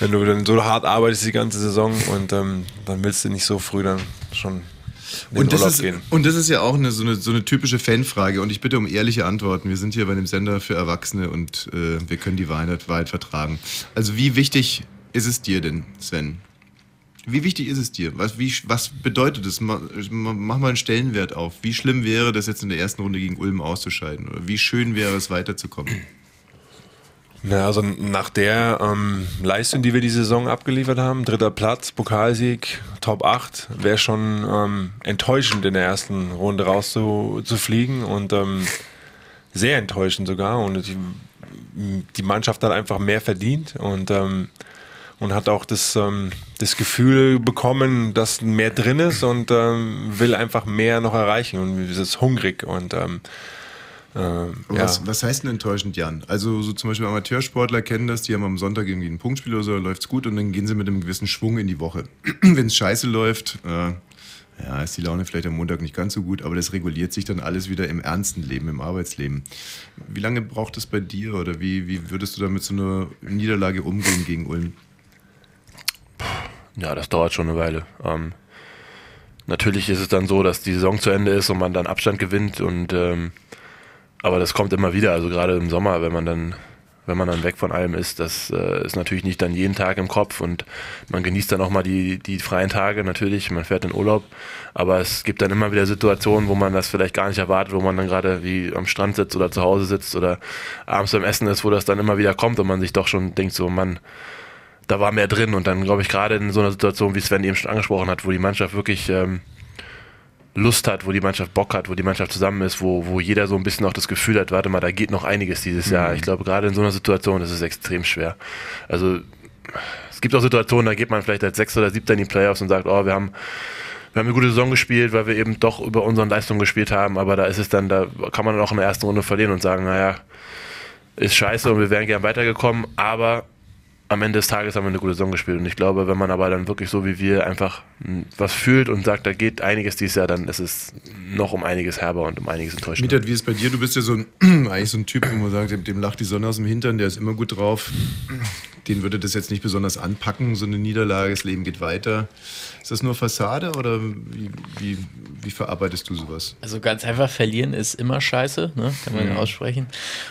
wenn du dann so hart arbeitest die ganze Saison und ähm, dann willst du nicht so früh dann schon und das, Urlaub ist, gehen. und das ist ja auch eine, so, eine, so eine typische Fanfrage und ich bitte um ehrliche Antworten. Wir sind hier bei einem Sender für Erwachsene und äh, wir können die Wahrheit, Wahrheit vertragen. Also wie wichtig ist es dir denn, Sven? Wie wichtig ist es dir? Was, wie, was bedeutet es? Ma- Mach mal einen Stellenwert auf. Wie schlimm wäre das jetzt in der ersten Runde gegen Ulm auszuscheiden? Oder wie schön wäre es weiterzukommen? Na, also nach der ähm, Leistung, die wir die Saison abgeliefert haben, dritter Platz, Pokalsieg, Top 8, wäre schon ähm, enttäuschend in der ersten Runde rauszufliegen zu fliegen und ähm, sehr enttäuschend sogar. Und die, die Mannschaft hat einfach mehr verdient und, ähm, und hat auch das, ähm, das Gefühl bekommen, dass mehr drin ist und ähm, will einfach mehr noch erreichen und ist hungrig und ähm, Aber ja. Was, was heißt denn enttäuschend, Jan? Also so zum Beispiel Amateursportler kennen das, die haben am Sonntag irgendwie ein Punktspiel oder so, da läuft's gut und dann gehen sie mit einem gewissen Schwung in die Woche. Wenn es scheiße läuft, äh, ja, ist die Laune vielleicht am Montag nicht ganz so gut, aber das reguliert sich dann alles wieder im ernsten Leben, im Arbeitsleben. Wie lange braucht es bei dir oder wie, wie würdest du da mit so einer Niederlage umgehen gegen Ulm? Ja, das dauert schon eine Weile. Ähm, natürlich ist es dann so, dass die Saison zu Ende ist und man dann Abstand gewinnt und ähm, aber das kommt immer wieder, also gerade im Sommer, wenn man dann wenn man dann weg von allem ist, das äh, ist natürlich nicht dann jeden Tag im Kopf und man genießt dann auch mal die, die freien Tage natürlich, man fährt in Urlaub, aber es gibt dann immer wieder Situationen, wo man das vielleicht gar nicht erwartet, wo man dann gerade wie am Strand sitzt oder zu Hause sitzt oder abends beim Essen ist, wo das dann immer wieder kommt und man sich doch schon denkt so, Mann, da war mehr drin. Und dann glaube ich gerade in so einer Situation, wie Sven eben schon angesprochen hat, wo die Mannschaft wirklich ähm, Lust hat, wo die Mannschaft Bock hat, wo die Mannschaft zusammen ist, wo, wo jeder so ein bisschen auch das Gefühl hat, warte mal, da geht noch einiges dieses Jahr. Ich glaube, gerade in so einer Situation ist es extrem schwer. Also es gibt auch Situationen, da geht man vielleicht als Sechster oder Siebter in die Playoffs und sagt, oh, wir haben wir haben eine gute Saison gespielt, weil wir eben doch über unseren Leistungen gespielt haben, aber da ist es dann, da kann man dann auch in der ersten Runde verlieren und sagen, naja, ist scheiße und wir wären gern weitergekommen, aber am Ende des Tages haben wir eine gute Saison gespielt. Und ich glaube, wenn man aber dann wirklich so wie wir einfach mh, was fühlt und sagt, da geht einiges dieses Jahr, dann ist es noch um einiges herber und um einiges enttäuschender. Mietert, wie ist es bei dir? Du bist ja so ein, eigentlich so ein Typ, wo man sagt, dem, dem lacht die Sonne aus dem Hintern, der ist immer gut drauf. Den würde das jetzt nicht besonders anpacken, so eine Niederlage, das Leben geht weiter. Ist das nur Fassade oder wie, wie, wie verarbeitest du sowas? Also ganz einfach, verlieren ist immer scheiße, ne? kann man ja Mhm. aussprechen.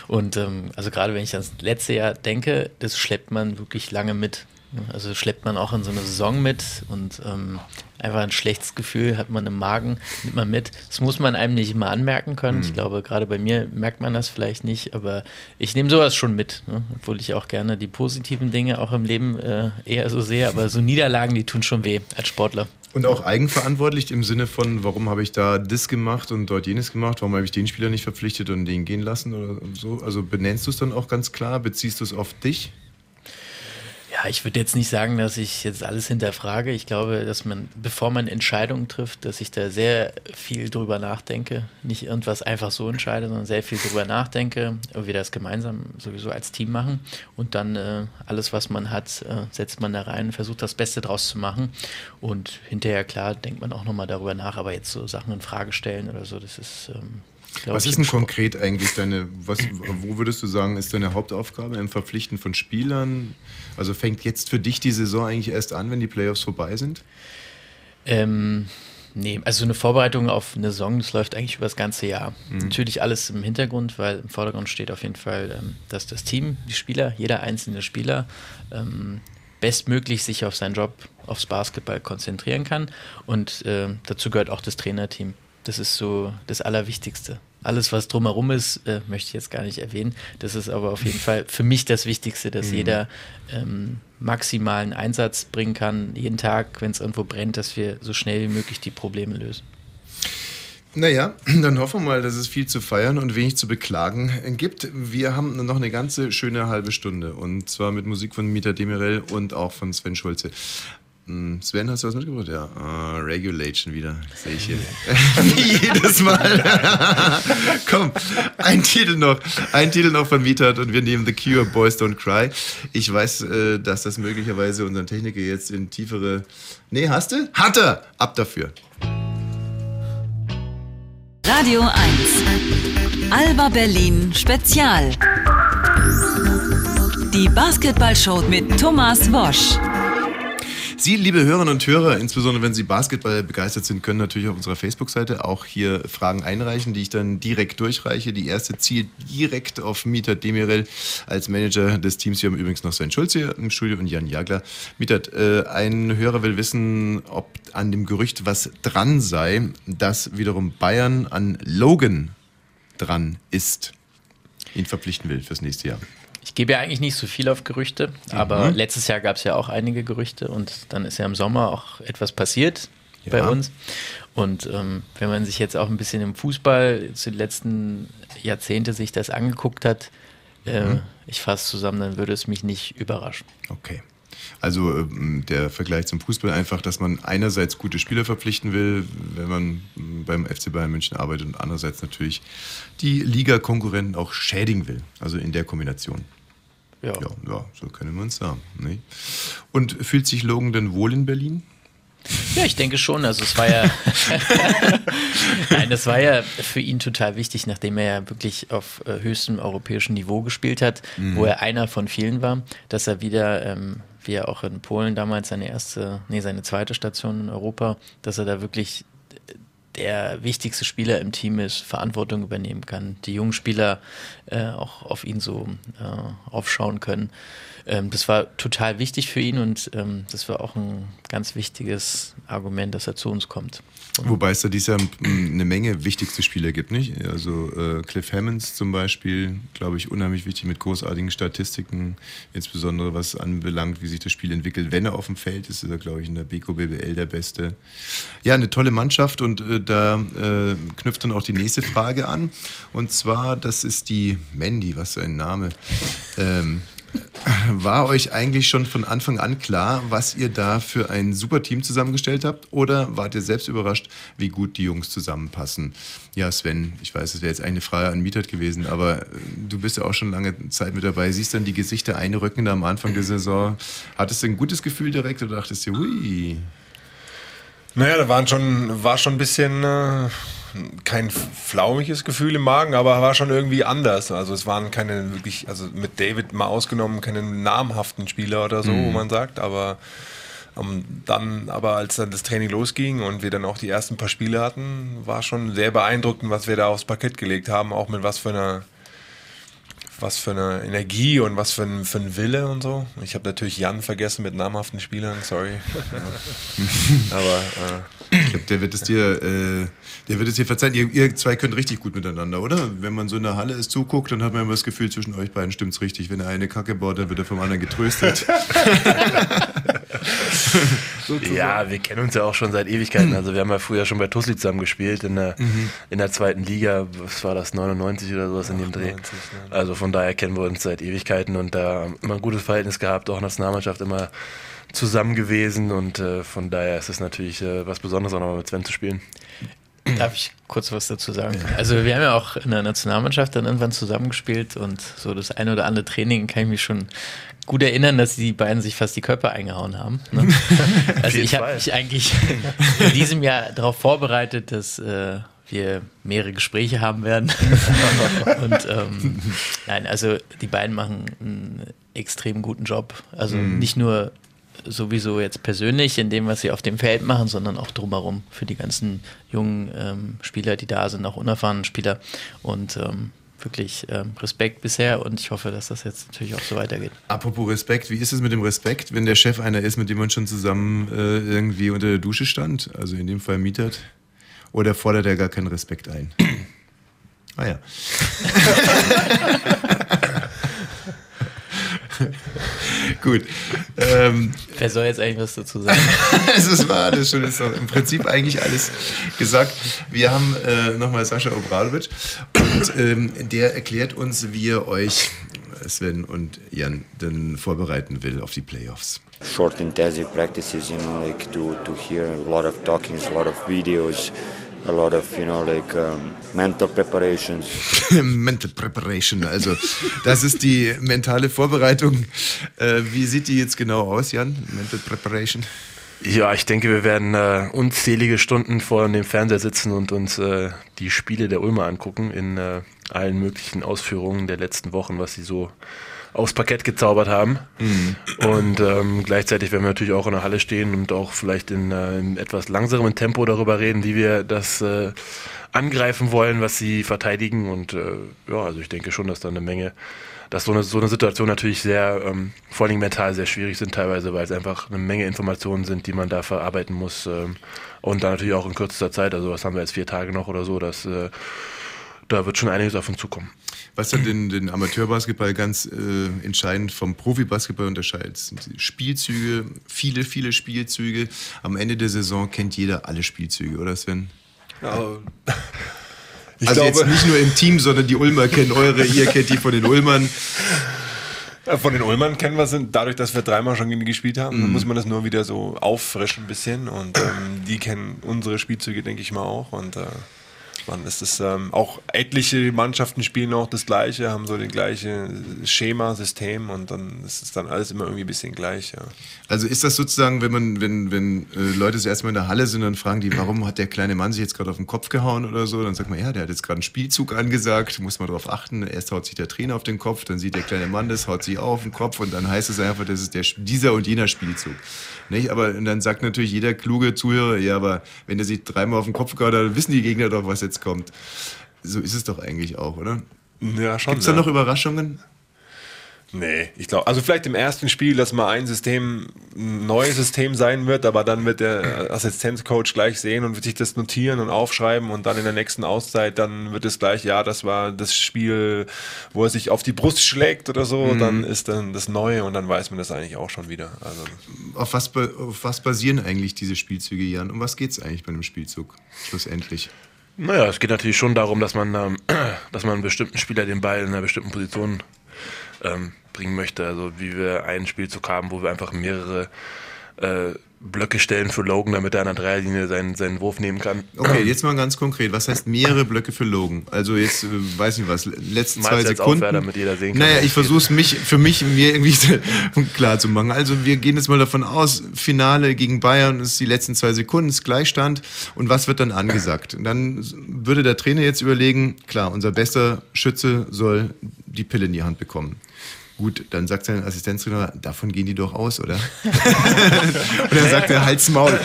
Und ähm, also gerade wenn ich ans letzte Jahr denke, das schleppt man wirklich lange mit. Also schleppt man auch in so eine Saison mit und ähm, einfach ein schlechtes Gefühl hat man im Magen, nimmt man mit. Das muss man einem nicht immer anmerken können. Ich glaube, gerade bei mir merkt man das vielleicht nicht, aber ich nehme sowas schon mit, ne? obwohl ich auch gerne die positiven Dinge auch im Leben äh, eher so sehe, aber so Niederlagen, die tun schon weh als Sportler. Und auch eigenverantwortlich im Sinne von, warum habe ich da das gemacht und dort jenes gemacht, warum habe ich den Spieler nicht verpflichtet und den gehen lassen oder so. Also benennst du es dann auch ganz klar, beziehst du es auf dich? Ich würde jetzt nicht sagen, dass ich jetzt alles hinterfrage. Ich glaube, dass man, bevor man Entscheidungen trifft, dass ich da sehr viel drüber nachdenke. Nicht irgendwas einfach so entscheide, sondern sehr viel drüber nachdenke, wie wir das gemeinsam sowieso als Team machen. Und dann äh, alles, was man hat, äh, setzt man da rein, versucht das Beste draus zu machen. Und hinterher, klar, denkt man auch nochmal darüber nach, aber jetzt so Sachen in Frage stellen oder so, das ist. Ähm, glaub Was ist denn konkret eigentlich deine, was, wo würdest du sagen, ist deine Hauptaufgabe im Verpflichten von Spielern? Also fängt jetzt für dich die Saison eigentlich erst an, wenn die Playoffs vorbei sind? Ähm, nee, also so eine Vorbereitung auf eine Saison, das läuft eigentlich über das ganze Jahr. Natürlich alles im Hintergrund, weil im Vordergrund steht auf jeden Fall, ähm, dass das Team, die Spieler, jeder einzelne Spieler ähm, bestmöglich sich auf seinen Job, aufs Basketball konzentrieren kann. Und ähm, dazu gehört auch das Trainerteam. Das ist so das Allerwichtigste. Alles, was drumherum ist, äh, möchte ich jetzt gar nicht erwähnen. Das ist aber auf jeden Fall für mich das Wichtigste, dass jeder ähm, maximalen Einsatz bringen kann, jeden Tag, wenn es irgendwo brennt, dass wir so schnell wie möglich die Probleme lösen. Naja, dann hoffen wir mal, dass es viel zu feiern und wenig zu beklagen gibt. Wir haben noch eine ganze schöne halbe Stunde und zwar mit Musik von Mieter Demirel und auch von Sven Schulze. Hm, Sven, hast du was mitgebracht? Ja, ah, Regulation wieder, sehe ich hier. Wie jedes Mal. Komm, ein Titel noch, ein Titel noch von Mietat und wir nehmen The Cure, Boys Don't Cry. Ich weiß, äh, dass das möglicherweise unseren Techniker jetzt in tiefere... Nee, hast du? Hat er! Ab dafür. Radio 1. Alba Berlin Spezial. Die Basketballshow mit Thomas Wosch. Sie, liebe Hörerinnen und Hörer, insbesondere wenn Sie Basketball begeistert sind, können natürlich auf unserer Facebook-Seite auch hier Fragen einreichen, die ich dann direkt durchreiche. Die erste zielt direkt auf Mietat Demirel als Manager des Teams. Wir haben übrigens noch Sven Schulz hier im Studio und Jan Jagler. Mietat, äh, ein Hörer will wissen, ob an dem Gerücht was dran sei, dass wiederum Bayern an Logan dran ist, ihn verpflichten will fürs nächste Jahr. Ich gebe ja eigentlich nicht so viel auf Gerüchte, aber letztes Jahr gab es ja auch einige Gerüchte und dann ist ja im Sommer auch etwas passiert bei Ja. uns. Und ähm, wenn man sich jetzt auch ein bisschen im Fußball zu den letzten Jahrzehnte sich das angeguckt hat, äh, ich fasse zusammen, dann würde es mich nicht überraschen. Okay. Also ähm, der Vergleich zum Fußball einfach, dass man einerseits gute Spieler verpflichten will, wenn man ähm, beim FC Bayern München arbeitet und andererseits natürlich die Liga-Konkurrenten auch schädigen will. Also in der Kombination. Ja. Ja, ja so können wir uns sagen. Ne? Und fühlt sich Logan denn wohl in Berlin? Ja, ich denke schon. Also es war ja, nein, das war ja für ihn total wichtig, nachdem er ja wirklich auf äh, höchstem europäischen Niveau gespielt hat, wo er einer von vielen war, dass er wieder, ähm, wie er auch in Polen damals seine erste, nee, seine zweite Station in Europa, dass er da wirklich der wichtigste Spieler im Team ist, Verantwortung übernehmen kann, die jungen Spieler äh, auch auf ihn so äh, aufschauen können. Ähm, das war total wichtig für ihn und ähm, das war auch ein ganz wichtiges Argument, dass er zu uns kommt. Wobei es da dieses Jahr eine Menge wichtigste Spieler gibt, nicht? Also äh, Cliff Hammonds zum Beispiel, glaube ich, unheimlich wichtig mit großartigen Statistiken, insbesondere was anbelangt, wie sich das Spiel entwickelt. Wenn er auf dem Feld ist, ist er, glaube ich, in der Beko BBL der Beste. Ja, eine tolle Mannschaft und äh, da äh, knüpft dann auch die nächste Frage an. Und zwar, das ist die Mandy, was für ein Name. Ähm, war euch eigentlich schon von Anfang an klar, was ihr da für ein super Team zusammengestellt habt? Oder wart ihr selbst überrascht, wie gut die Jungs zusammenpassen? Ja, Sven, ich weiß, es wäre jetzt eine Frage an Mietert gewesen, aber äh, du bist ja auch schon lange Zeit mit dabei. Siehst dann die Gesichter einrücken da am Anfang der Saison. Hattest du ein gutes Gefühl direkt oder dachtest du, hui? Naja, da waren schon, war schon ein bisschen äh, kein flaumiges Gefühl im Magen, aber war schon irgendwie anders. Also es waren keine wirklich, also mit David mal ausgenommen, keine namhaften Spieler oder so, wo man sagt, aber ähm, dann, aber als dann das Training losging und wir dann auch die ersten paar Spiele hatten, war schon sehr beeindruckend, was wir da aufs Parkett gelegt haben, auch mit was für einer was für eine Energie und was für ein, für ein Wille und so. Ich habe natürlich Jan vergessen mit namhaften Spielern, sorry. Aber äh, ich glaube, der wird es dir, äh, der wird es dir verzeihen. Ihr, ihr, zwei könnt richtig gut miteinander, oder? Wenn man so in der Halle ist, zuguckt, dann hat man immer das Gefühl, zwischen euch beiden stimmt's richtig. Wenn der eine Kacke baut, dann wird er vom anderen getröstet. ja, wir kennen uns ja auch schon seit Ewigkeiten. Also wir haben ja früher schon bei Tusli zusammen gespielt in der, mhm. in der zweiten Liga. Was war das, 99 oder sowas in dem Dreh? Also von daher kennen wir uns seit Ewigkeiten und da immer ein gutes Verhältnis gehabt, auch Nationalmannschaft immer zusammen gewesen und äh, von daher ist es natürlich äh, was Besonderes, auch nochmal mit Sven zu spielen. Darf ich kurz was dazu sagen? Also wir haben ja auch in der Nationalmannschaft dann irgendwann zusammengespielt und so das eine oder andere Training kann ich mich schon gut erinnern, dass die beiden sich fast die Körper eingehauen haben. Ne? also ich habe mich eigentlich in diesem Jahr darauf vorbereitet, dass äh, wir mehrere Gespräche haben werden. und ähm, nein, also die beiden machen einen extrem guten Job. Also mhm. nicht nur sowieso jetzt persönlich in dem, was sie auf dem Feld machen, sondern auch drumherum für die ganzen jungen ähm, Spieler, die da sind, auch unerfahrenen Spieler. Und ähm, wirklich ähm, Respekt bisher und ich hoffe, dass das jetzt natürlich auch so weitergeht. Apropos Respekt, wie ist es mit dem Respekt, wenn der Chef einer ist, mit dem man schon zusammen äh, irgendwie unter der Dusche stand, also in dem Fall mietert? Oder fordert er gar keinen Respekt ein? ah ja. Gut. Ähm, Wer soll jetzt eigentlich was dazu sagen? es war alles schon, ist im Prinzip eigentlich alles gesagt. Wir haben äh, nochmal Sascha Obradovic und ähm, der erklärt uns, wie ihr euch, Sven und Jan, dann vorbereiten will auf die Playoffs. Short intensive practices, you know, like to, to hear a lot of talkings, a lot of videos a lot of, you know, like um, mental preparations. mental preparation, also das ist die mentale Vorbereitung. Äh, wie sieht die jetzt genau aus, Jan? Mental preparation? Ja, ich denke, wir werden äh, unzählige Stunden vor dem Fernseher sitzen und uns äh, die Spiele der Ulmer angucken in äh, allen möglichen Ausführungen der letzten Wochen, was sie so aufs Parkett gezaubert haben. Mhm. Und ähm, gleichzeitig werden wir natürlich auch in der Halle stehen und auch vielleicht in, äh, in etwas langsamerem Tempo darüber reden, wie wir das äh, angreifen wollen, was sie verteidigen. Und äh, ja, also ich denke schon, dass da eine Menge, dass so eine, so eine Situation natürlich sehr, ähm, vor allem mental sehr schwierig sind teilweise, weil es einfach eine Menge Informationen sind, die man da verarbeiten muss. Ähm, und dann natürlich auch in kürzester Zeit, also was haben wir jetzt vier Tage noch oder so, dass äh, da wird schon einiges auf uns zukommen. Was dann den, den Amateurbasketball ganz äh, entscheidend vom Profibasketball unterscheidet, sind Spielzüge, viele, viele Spielzüge. Am Ende der Saison kennt jeder alle Spielzüge, oder Sven? Ja. Ich also glaube, jetzt nicht nur im Team, sondern die Ulmer kennen eure, ihr kennt die von den Ulmern. Von den Ulmern kennen wir sind, dadurch, dass wir dreimal schon gegen die gespielt haben, mhm. muss man das nur wieder so auffrischen ein bisschen und ähm, die kennen unsere Spielzüge, denke ich mal auch und äh, man. Es ist ähm, auch etliche Mannschaften spielen auch das Gleiche, haben so das gleiche Schema, System und dann ist es dann alles immer irgendwie ein bisschen gleich. Ja. Also ist das sozusagen, wenn man, wenn, wenn äh, Leute das erstmal in der Halle sind, dann fragen die, warum hat der kleine Mann sich jetzt gerade auf den Kopf gehauen oder so? Dann sagt man, ja, der hat jetzt gerade einen Spielzug angesagt, muss man darauf achten. Erst haut sich der Trainer auf den Kopf, dann sieht der kleine Mann das, haut sich auch auf den Kopf und dann heißt es einfach, das ist der, dieser und jener Spielzug. Nicht? Aber dann sagt natürlich jeder kluge Zuhörer, ja, aber wenn der sich dreimal auf den Kopf hat, dann wissen die Gegner doch, was jetzt kommt. So ist es doch eigentlich auch, oder? Ja, schon. Gibt es da ja. noch Überraschungen? Nee, ich glaube, also vielleicht im ersten Spiel, dass mal ein System ein neues System sein wird, aber dann wird der Assistenzcoach gleich sehen und wird sich das notieren und aufschreiben und dann in der nächsten Auszeit, dann wird es gleich, ja, das war das Spiel, wo er sich auf die Brust schlägt oder so, mhm. dann ist dann das Neue und dann weiß man das eigentlich auch schon wieder. Also auf, was, auf was basieren eigentlich diese Spielzüge, Jan? Um was geht es eigentlich bei einem Spielzug schlussendlich? Naja, es geht natürlich schon darum, dass man, ähm, dass man einen bestimmten Spieler den Ball in einer bestimmten Position ähm, bringen möchte. Also wie wir einen Spielzug haben, wo wir einfach mehrere äh, Blöcke stellen für Logan, damit er an der Dreierlinie seinen, seinen Wurf nehmen kann. Okay, jetzt mal ganz konkret. Was heißt mehrere Blöcke für Logan? Also jetzt, äh, weiß nicht was, letzten zwei Sekunden. Aufwär, damit jeder sehen kann, naja, ich versuche es mich, für mich mir irgendwie klar zu machen. Also wir gehen jetzt mal davon aus, Finale gegen Bayern ist die letzten zwei Sekunden, ist Gleichstand. Und was wird dann angesagt? Und dann würde der Trainer jetzt überlegen, klar, unser bester Schütze soll die Pille in die Hand bekommen. Gut, dann sagt sein Assistenztrainer, davon gehen die doch aus, oder? und dann sagt er, halt's Maul,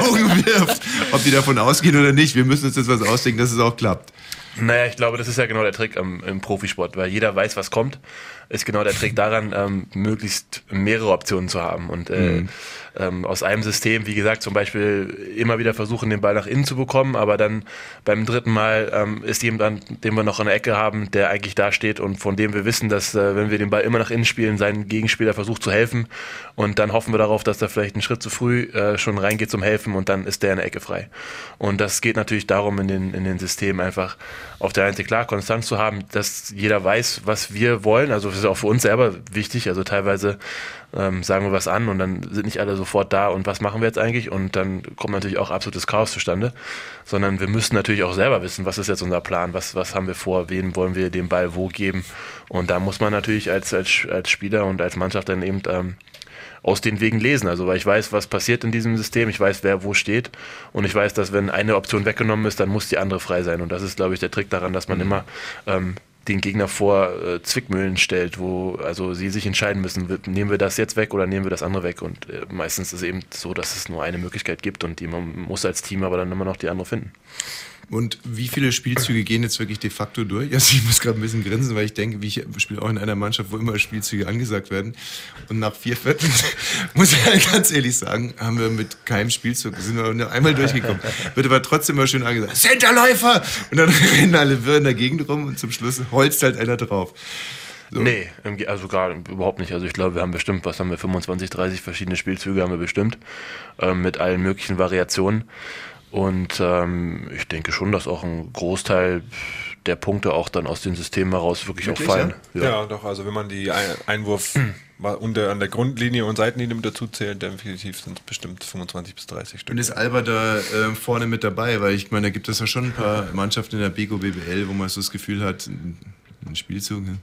Augen wirft, ob die davon ausgehen oder nicht. Wir müssen uns jetzt was ausdenken, dass es auch klappt. Naja, ich glaube, das ist ja genau der Trick im, im Profisport, weil jeder weiß, was kommt. Ist genau der Trick daran, ähm, möglichst mehrere Optionen zu haben. Und äh, Mhm. ähm, aus einem System, wie gesagt, zum Beispiel immer wieder versuchen, den Ball nach innen zu bekommen, aber dann beim dritten Mal ähm, ist jemand, den wir noch in der Ecke haben, der eigentlich da steht und von dem wir wissen, dass äh, wenn wir den Ball immer nach innen spielen, sein Gegenspieler versucht zu helfen und dann hoffen wir darauf, dass er vielleicht einen Schritt zu früh äh, schon reingeht zum Helfen und dann ist der in der Ecke frei. Und das geht natürlich darum, in den, in den Systemen einfach auf der einen Seite klar Konstanz zu haben, dass jeder weiß, was wir wollen. Also ist auch für uns selber wichtig. Also teilweise ähm, sagen wir was an und dann sind nicht alle sofort da und was machen wir jetzt eigentlich? Und dann kommt natürlich auch absolutes Chaos zustande. Sondern wir müssen natürlich auch selber wissen, was ist jetzt unser Plan, was, was haben wir vor, wen wollen wir den Ball wo geben. Und da muss man natürlich als, als, als Spieler und als Mannschaft dann eben ähm, aus den Wegen lesen. Also weil ich weiß, was passiert in diesem System, ich weiß, wer wo steht und ich weiß, dass wenn eine Option weggenommen ist, dann muss die andere frei sein. Und das ist, glaube ich, der Trick daran, dass man immer ähm, den Gegner vor äh, Zwickmühlen stellt, wo also sie sich entscheiden müssen, nehmen wir das jetzt weg oder nehmen wir das andere weg. Und äh, meistens ist es eben so, dass es nur eine Möglichkeit gibt und die man muss als Team aber dann immer noch die andere finden. Und wie viele Spielzüge gehen jetzt wirklich de facto durch? Also ich muss gerade ein bisschen grinsen, weil ich denke, wie ich spiele auch in einer Mannschaft, wo immer Spielzüge angesagt werden. Und nach vier Vierteln, muss ich halt ganz ehrlich sagen, haben wir mit keinem Spielzug, sind wir nur einmal durchgekommen. Wird aber trotzdem immer schön angesagt, Centerläufer! Und dann rennen alle wirr in der Gegend rum und zum Schluss holzt halt einer drauf. So. Nee, also gar überhaupt nicht. Also ich glaube, wir haben bestimmt, was haben wir, 25, 30 verschiedene Spielzüge haben wir bestimmt, ähm, mit allen möglichen Variationen. Und ähm, ich denke schon, dass auch ein Großteil der Punkte auch dann aus den Systemen heraus wirklich, Wirklich, auch fallen. Ja? doch. Also wenn man die Ein- Einwurf mal unter, an der Grundlinie und Seitenlinie mit dazu zählt, definitiv sind es bestimmt 25 bis 30 Stück. Und ist Alba da äh, vorne mit dabei? Weil ich meine, da gibt es ja schon ein paar Mannschaften in der Bego BBL, wo man so das Gefühl hat, ein ein Spielzug, ne?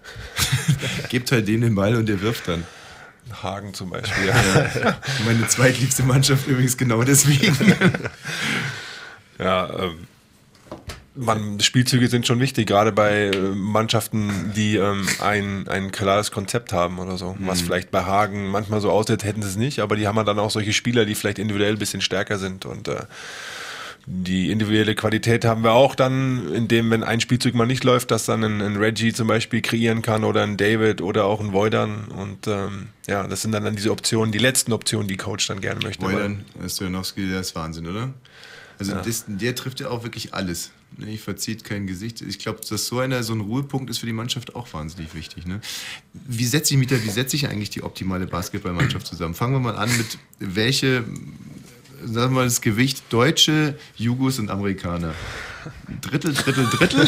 gibt halt dem den Ball und der wirft dann. Hagen zum Beispiel. Ja. Meine zweitliebste Mannschaft übrigens genau deswegen. Ja, ähm, man, Spielzüge sind schon wichtig, gerade bei äh, Mannschaften, die ähm, ein, ein klares Konzept haben oder so. Was Mhm. vielleicht bei Hagen manchmal so aussieht, hätten sie es nicht, aber die haben dann auch solche Spieler, die vielleicht individuell ein bisschen stärker sind und äh, die individuelle Qualität haben wir auch dann, indem, wenn ein Spielzug mal nicht läuft, dass dann ein, ein Reggie zum Beispiel kreieren kann oder ein David oder auch ein Voidan. Und ähm, ja, das sind dann, dann diese Optionen, die letzten Optionen, die Coach dann gerne möchte. Wojdan Stojanowski, der ist Wahnsinn, oder? Also Ja. das, der trifft ja auch wirklich alles. Ne, Ich verzieht kein Gesicht. Ich glaube, dass so einer so ein Ruhepunkt ist für die Mannschaft auch wahnsinnig wichtig. Ne? Wie setze ich mich da, wie setze ich eigentlich die optimale Basketballmannschaft zusammen? Fangen wir mal an mit welche, sagen wir mal das Gewicht Deutsche, Jugos und Amerikaner. Drittel, Drittel, Drittel.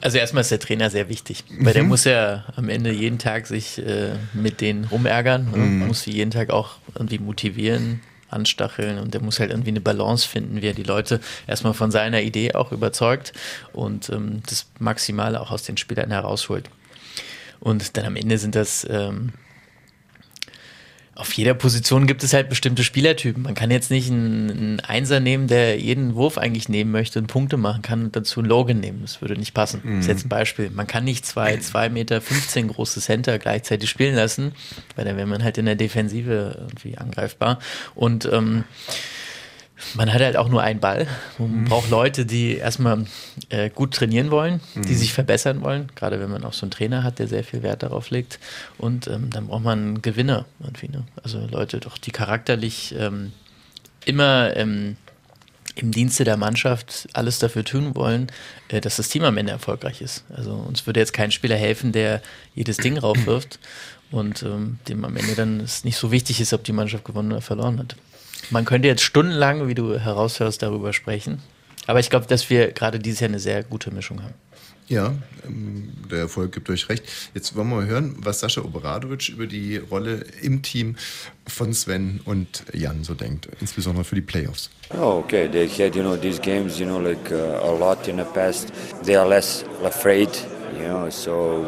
Also erstmal ist der Trainer sehr wichtig, weil der Mhm. muss ja am Ende jeden Tag sich äh, mit denen rumärgern, ne? Mhm. muss sie jeden Tag auch irgendwie motivieren, anstacheln und der muss halt irgendwie eine Balance finden, wie er die Leute erstmal von seiner Idee auch überzeugt und ähm, das Maximale auch aus den Spielern herausholt. Und dann am Ende sind das ähm, auf jeder Position gibt es halt bestimmte Spielertypen. Man kann jetzt nicht einen, einen Einser nehmen, der jeden Wurf eigentlich nehmen möchte und Punkte machen kann und dazu einen Logan nehmen. Das würde nicht passen. Das ist jetzt ein Beispiel. Man kann nicht zwei, zwei Meter 15 große Center gleichzeitig spielen lassen, weil dann wäre man halt in der Defensive irgendwie angreifbar. Und ähm, man hat halt auch nur einen Ball. Man braucht Leute, die erstmal äh, gut trainieren wollen, die Mhm. sich verbessern wollen, gerade wenn man auch so einen Trainer hat, der sehr viel Wert darauf legt. Und ähm, dann braucht man Gewinner irgendwie. Ne? Also Leute doch, die charakterlich ähm, immer ähm, im Dienste der Mannschaft alles dafür tun wollen, äh, dass das Team am Ende erfolgreich ist. Also uns würde jetzt kein Spieler helfen, der jedes Ding raufwirft und ähm, dem am Ende dann es nicht so wichtig ist, ob die Mannschaft gewonnen oder verloren hat. Man könnte jetzt stundenlang, wie du heraushörst, darüber sprechen. Aber ich glaube, dass wir gerade dieses Jahr eine sehr gute Mischung haben. Ja, ähm, der Erfolg gibt euch recht. Jetzt wollen wir mal hören, was Sascha Obradovic über die Rolle im Team von Sven und Jan so denkt, insbesondere für die Playoffs. Oh, okay. They had, you know, these games, you know, like uh, a lot in the past. They are less afraid, you know, so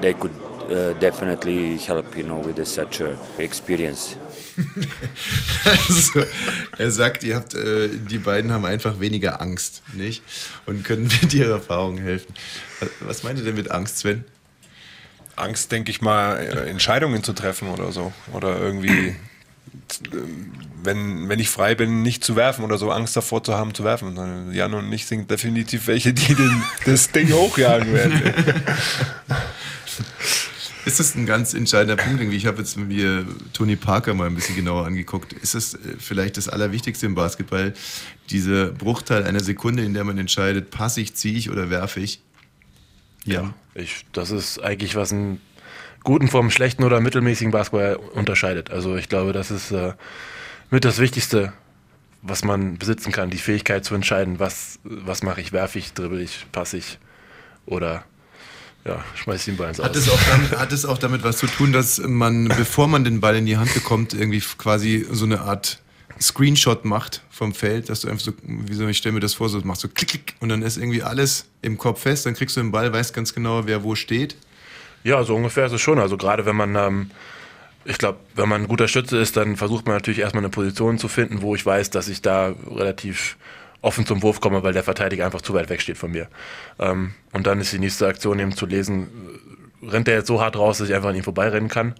they could uh, definitely help, you know, with such a experience. Also, er sagt, ihr habt, äh, die beiden haben einfach weniger Angst, nicht? Und können mit ihrer Erfahrung helfen. Was meint ihr denn mit Angst, Sven? Angst, denke ich mal, äh, Entscheidungen zu treffen oder so. Oder irgendwie wenn, wenn ich frei bin, nicht zu werfen oder so Angst davor zu haben, zu werfen. Jan und ich sind definitiv welche, die den, das Ding hochjagen werden. Ist das ein ganz entscheidender Punkt? Irgendwie? Ich habe jetzt mir Tony Parker mal ein bisschen genauer angeguckt. Ist das äh, vielleicht das Allerwichtigste im Basketball, dieser Bruchteil einer Sekunde, in der man entscheidet, passe ich, ziehe ich oder werfe ich? Ja, ich, das ist eigentlich was einen guten vom schlechten oder mittelmäßigen Basketball unterscheidet. Also ich glaube, das ist äh, mit das Wichtigste, was man besitzen kann, die Fähigkeit zu entscheiden, was, was mache ich, werfe ich, dribbel ich, passe ich oder ja, schmeiß den Ball ins. Hat es, auch damit, hat es auch damit was zu tun, dass man, bevor man den Ball in die Hand bekommt, irgendwie quasi so eine Art Screenshot macht vom Feld, dass du einfach so, wie soll ich stelle mir das vor, so machst so klick, klick und dann ist irgendwie alles im Kopf fest, dann kriegst du den Ball, weißt ganz genau, wer wo steht. Ja, so ungefähr ist es schon. Also gerade wenn man, ähm, ich glaube, wenn man ein guter Schütze ist, dann versucht man natürlich erstmal eine Position zu finden, wo ich weiß, dass ich da relativ offen zum Wurf komme, weil der Verteidiger einfach zu weit weg steht von mir. Ähm, und dann ist die nächste Aktion eben zu lesen, rennt der jetzt so hart raus, dass ich einfach an ihm vorbeirennen kann.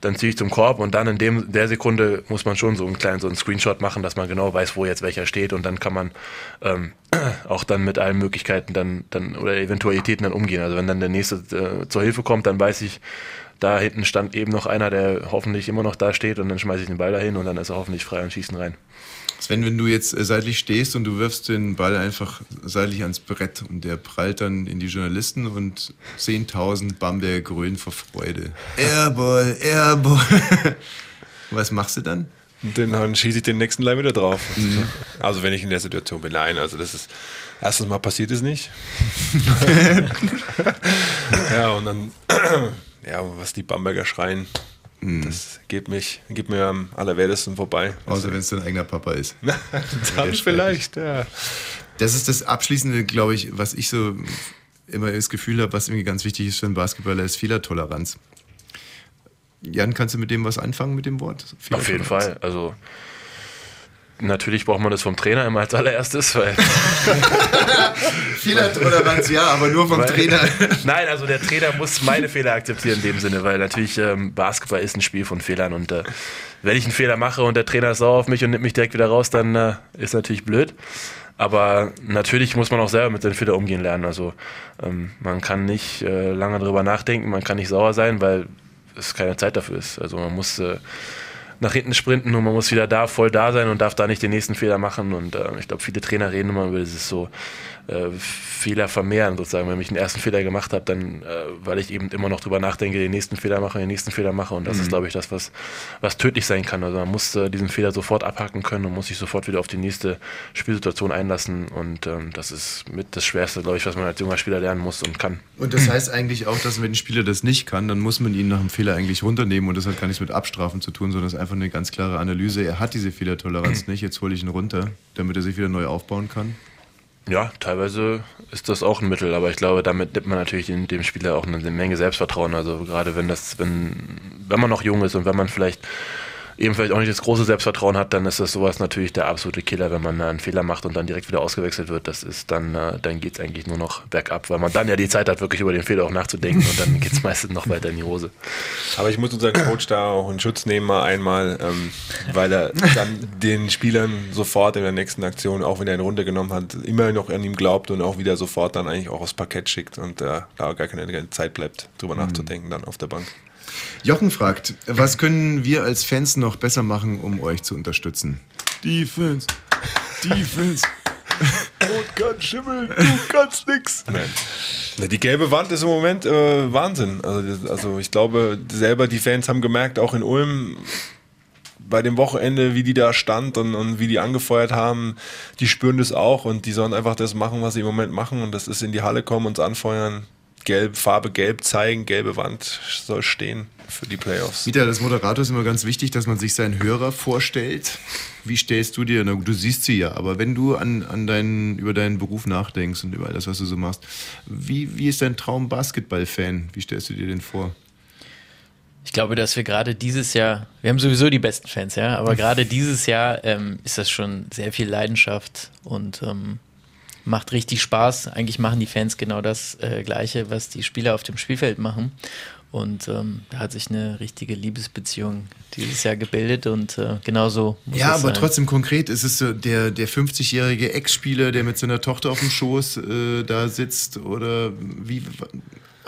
Dann ziehe ich zum Korb und dann in dem, der Sekunde muss man schon so einen kleinen so einen Screenshot machen, dass man genau weiß, wo jetzt welcher steht und dann kann man ähm, auch dann mit allen Möglichkeiten dann, dann oder Eventualitäten dann umgehen. Also wenn dann der nächste äh, zur Hilfe kommt, dann weiß ich, da hinten stand eben noch einer, der hoffentlich immer noch da steht und dann schmeiße ich den Ball dahin und dann ist er hoffentlich frei und schießen rein. Sven, wenn du jetzt äh, seitlich stehst und du wirfst den Ball einfach seitlich ans Brett und der prallt dann in die Journalisten und 10.000 Bamberger grün vor Freude. Airball, Airball. Was machst du dann? dann schieße ich den nächsten Leih wieder drauf. Mhm. Also wenn ich in der Situation bin, nein, also das ist erstens mal passiert es nicht. ja, und dann, ja, was die Bamberger schreien, Mhm. Das geht, mich, geht mir am allerwertesten vorbei. Außer wenn es dein eigener Papa ist. Dann vielleicht, ja. Das ist das Abschließende, glaube ich, was ich so immer das Gefühl habe, was irgendwie ganz wichtig ist für einen Basketballer, ist Fehlertoleranz. Jan, kannst du mit dem was anfangen, mit dem Wort? Auf jeden Fall. Also Natürlich braucht man das vom Trainer immer als allererstes, weil. Fehlertoleranz, ja, aber nur vom weil, Trainer. Nein, also der Trainer muss meine Fehler akzeptieren in dem Sinne, weil natürlich ähm, Basketball ist ein Spiel von Fehlern und äh, wenn ich einen Fehler mache und der Trainer ist sauer auf mich und nimmt mich direkt wieder raus, dann äh, ist natürlich blöd. Aber natürlich muss man auch selber mit seinen Fehlern umgehen lernen. Also ähm, man kann nicht äh, lange drüber nachdenken, man kann nicht sauer sein, weil es keine Zeit dafür ist. Also man muss äh, nach hinten sprinten und man muss wieder da voll da sein und darf da nicht den nächsten Fehler machen. Und äh, ich glaube, viele Trainer reden immer über dieses so äh, Fehler vermehren sozusagen. Wenn ich einen ersten Fehler gemacht habe, dann, äh, weil ich eben immer noch drüber nachdenke, den nächsten Fehler mache, den nächsten Fehler mache. Und das mhm. ist, glaube ich, das, was, was tödlich sein kann. Also man muss äh, diesen Fehler sofort abhaken können und muss sich sofort wieder auf die nächste Spielsituation einlassen. Und ähm, das ist mit das Schwerste, glaube ich, was man als junger Spieler lernen muss und kann. Und das heißt eigentlich auch, dass wenn ein Spieler das nicht kann, dann muss man ihn nach dem Fehler eigentlich runternehmen. Und das hat gar nichts mit Abstrafen zu tun, sondern es ist einfach eine ganz klare Analyse. Er hat diese Fehlertoleranz nicht, jetzt hole ich ihn runter, damit er sich wieder neu aufbauen kann. Ja, teilweise ist das auch ein Mittel, aber ich glaube, damit nimmt man natürlich in dem Spieler auch eine Menge Selbstvertrauen. Also gerade wenn das, wenn, wenn man noch jung ist und wenn man vielleicht eben vielleicht auch nicht das große Selbstvertrauen hat, dann ist das sowas natürlich der absolute Killer, wenn man einen Fehler macht und dann direkt wieder ausgewechselt wird. Das ist dann, äh, dann geht es eigentlich nur noch bergab, weil man dann ja die Zeit hat, wirklich über den Fehler auch nachzudenken und dann geht es meistens noch weiter in die Hose. Aber ich muss unseren Coach da auch in Schutz nehmen, mal einmal, ähm, weil er dann den Spielern sofort in der nächsten Aktion, auch wenn er eine Runde genommen hat, immer noch an ihm glaubt und auch wieder sofort dann eigentlich auch aufs Parkett schickt und äh, da gar keine, keine Zeit bleibt, drüber mhm. nachzudenken dann auf der Bank. Jochen fragt, was können wir als Fans noch besser machen, um euch zu unterstützen? Defense, Defense. Rot kann schimmeln, du kannst nix. Nein. Die gelbe Wand ist im Moment äh, Wahnsinn. Also, also ich glaube, selber die Fans haben gemerkt, auch in Ulm, bei dem Wochenende, wie die da stand und, und, wie die angefeuert haben, die spüren das auch und die sollen einfach das machen, was sie im Moment machen und das ist in die Halle kommen, uns anfeuern, gelb, Farbe gelb zeigen, gelbe Wand soll stehen für die Playoffs. Wieder das Moderator ist immer ganz wichtig, dass man sich seinen Hörer vorstellt. Wie stellst du dir, na, du siehst sie ja, aber wenn du an, an deinen, über deinen Beruf nachdenkst und über alles, was du so machst, wie, wie ist dein Traum Basketball-Fan? Wie stellst du dir den vor? Ich glaube, dass wir gerade dieses Jahr, wir haben sowieso die besten Fans, ja, aber gerade dieses Jahr ähm, ist das schon sehr viel Leidenschaft und ähm, macht richtig Spaß. Eigentlich machen die Fans genau das äh, Gleiche, was die Spieler auf dem Spielfeld machen. Und ähm, da hat sich eine richtige Liebesbeziehung dieses Jahr gebildet und äh, genauso muss Ja, es aber sein. trotzdem konkret ist es so der, der 50-jährige Ex-Spieler, der mit seiner Tochter auf dem Schoß äh, da sitzt oder wie.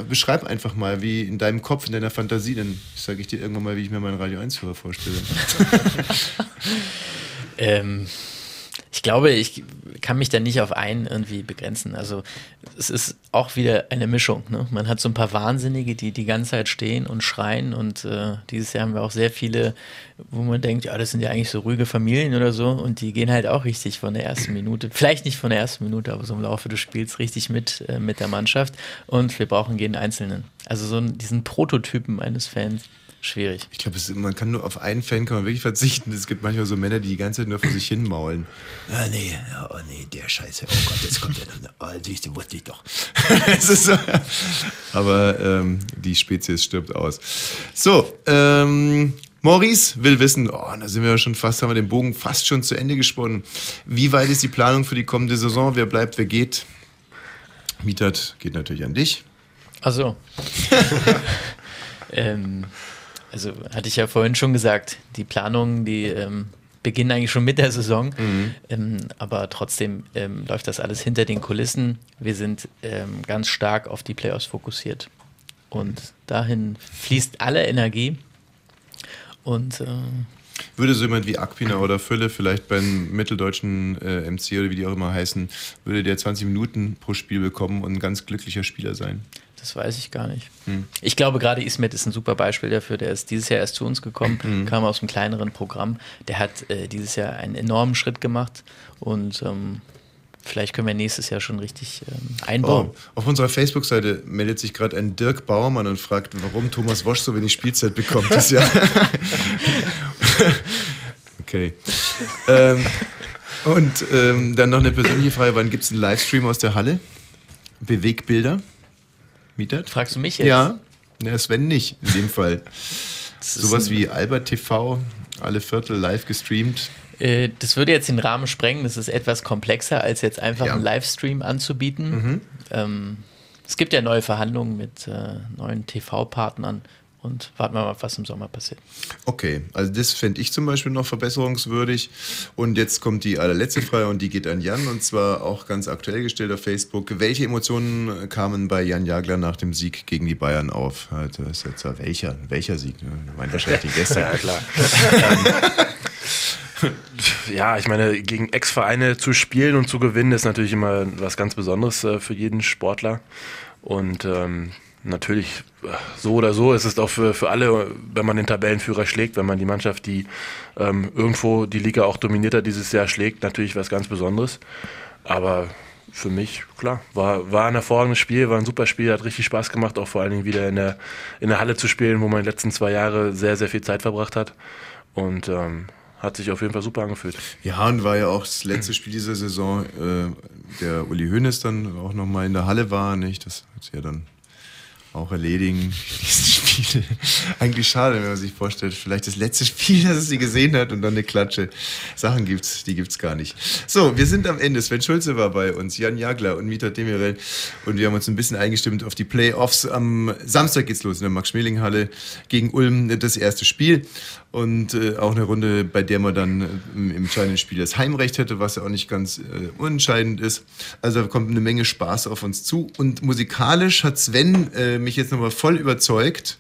Beschreib einfach mal, wie in deinem Kopf, in deiner Fantasie, dann sage ich dir irgendwann mal, wie ich mir meinen Radio 1-Hörer vorstelle. Ähm, ich glaube, ich kann mich da nicht auf einen irgendwie begrenzen. Also es ist auch wieder eine Mischung. Ne? Man hat so ein paar Wahnsinnige, die die ganze Zeit stehen und schreien und äh, dieses Jahr haben wir auch sehr viele, wo man denkt, ja, das sind ja eigentlich so ruhige Familien oder so und die gehen halt auch richtig von der ersten Minute, vielleicht nicht von der ersten Minute, aber so im Laufe des Spiels richtig mit äh, mit der Mannschaft und wir brauchen jeden Einzelnen. Also so diesen Prototypen eines Fans. Schwierig. Ich glaube, man kann nur auf einen Fan kann man wirklich verzichten. Es gibt manchmal so Männer, die die ganze Zeit nur vor sich hin maulen. Ah, nee, oh nee, der Scheiße. Oh Gott, jetzt kommt der noch. Oh, siehst du, wusste ich doch. es ist so. Aber ähm, die Spezies stirbt aus. So, ähm, Maurice will wissen, oh, da sind wir ja schon fast, haben wir den Bogen fast schon zu Ende gesponnen. Wie weit ist die Planung für die kommende Saison? Wer bleibt, wer geht? Mietat geht natürlich an dich. Ach so. ähm, also hatte ich ja vorhin schon gesagt, die Planungen, die ähm, beginnen eigentlich schon mit der Saison, Mhm. ähm, aber trotzdem ähm, läuft das alles hinter den Kulissen. Wir sind ähm, ganz stark auf die Playoffs fokussiert und dahin fließt alle Energie und ähm, Würde so jemand wie Akpina oder Fülle vielleicht beim mitteldeutschen äh, MC oder wie die auch immer heißen, würde der 20 Minuten pro Spiel bekommen und ein ganz glücklicher Spieler sein? Das weiß ich gar nicht. Hm. Ich glaube, gerade Ismet ist ein super Beispiel dafür. Der ist dieses Jahr erst zu uns gekommen, Mhm. kam aus einem kleineren Programm. Der hat äh, dieses Jahr einen enormen Schritt gemacht und ähm, vielleicht können wir nächstes Jahr schon richtig ähm, einbauen. Oh, auf unserer Facebook-Seite meldet sich gerade ein Dirk Bauermann und fragt, warum Thomas Wosch so wenig Spielzeit bekommt dieses Jahr. okay. ähm, und ähm, dann noch eine persönliche Frage: Wann gibt es einen Livestream aus der Halle? Bewegbilder? Mietert? Fragst du mich jetzt? Ja. Ja, Sven nicht, in dem Fall. Sowas wie Albert TV, alle Viertel live gestreamt. Äh, das würde jetzt den Rahmen sprengen. Das ist etwas komplexer, als jetzt einfach Ja. einen Livestream anzubieten. Mhm. Ähm, es gibt ja neue Verhandlungen mit äh, neuen TV-Partnern und warten wir mal, was im Sommer passiert. Okay, also das fände ich zum Beispiel noch verbesserungswürdig. Und jetzt kommt die allerletzte Frage und die geht an Jan und zwar auch ganz aktuell gestellt auf Facebook. Welche Emotionen kamen bei Jan Jagler nach dem Sieg gegen die Bayern auf? Also das ist jetzt ja welcher, welcher Sieg? Ne? Du meinst wahrscheinlich den gestern. Ja, klar. ja, ich meine, gegen Ex-Vereine zu spielen und zu gewinnen ist natürlich immer was ganz Besonderes äh, für jeden Sportler. Und ähm, natürlich, äh, so oder so ist es auch für, für alle, wenn man den Tabellenführer schlägt, wenn man die Mannschaft, die ähm, irgendwo die Liga auch dominiert hat, dieses Jahr schlägt, natürlich was ganz Besonderes. Aber für mich, klar, war, war ein hervorragendes Spiel, war ein super Spiel, hat richtig Spaß gemacht, auch vor allen Dingen wieder in der, in der Halle zu spielen, wo man die letzten zwei Jahre sehr, sehr viel Zeit verbracht hat. Und ähm, hat sich auf jeden Fall super angefühlt. Ja, und war ja auch das letzte Spiel dieser Saison, äh, der Uli Hoeneß dann auch nochmal in der Halle war, nicht? Das hat ja dann auch erledigen, diese Spiele. Eigentlich schade, wenn man sich vorstellt, vielleicht das letzte Spiel, das sie gesehen hat und dann eine Klatsche. Sachen gibt's, die gibt's gar nicht. So, wir sind am Ende. Sven Schulze war bei uns, Jan Jagler und Mieter Demirel und wir haben uns ein bisschen eingestimmt auf die Playoffs. Am Samstag geht's los in der Max-Schmeling-Halle gegen Ulm, das erste Spiel und äh, auch eine Runde, bei der man dann äh, im entscheidenden Spiel das Heimrecht hätte, was ja auch nicht ganz äh, unentscheidend ist. Also da kommt eine Menge Spaß auf uns zu und musikalisch hat Sven äh, mich jetzt nochmal voll überzeugt.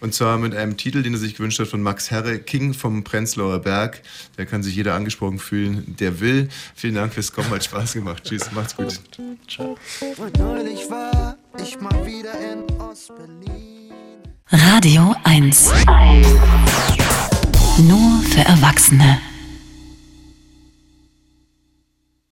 Und zwar mit einem Titel, den er sich gewünscht hat von Max Herre, King vom Prenzlauer Berg. Da kann sich jeder angesprochen fühlen, der will. Vielen Dank fürs Kommen, hat Spaß gemacht. Tschüss, macht's gut. Ciao. Neulich war ich mal wieder in Ostberlin. Radio 1. Nur für Erwachsene.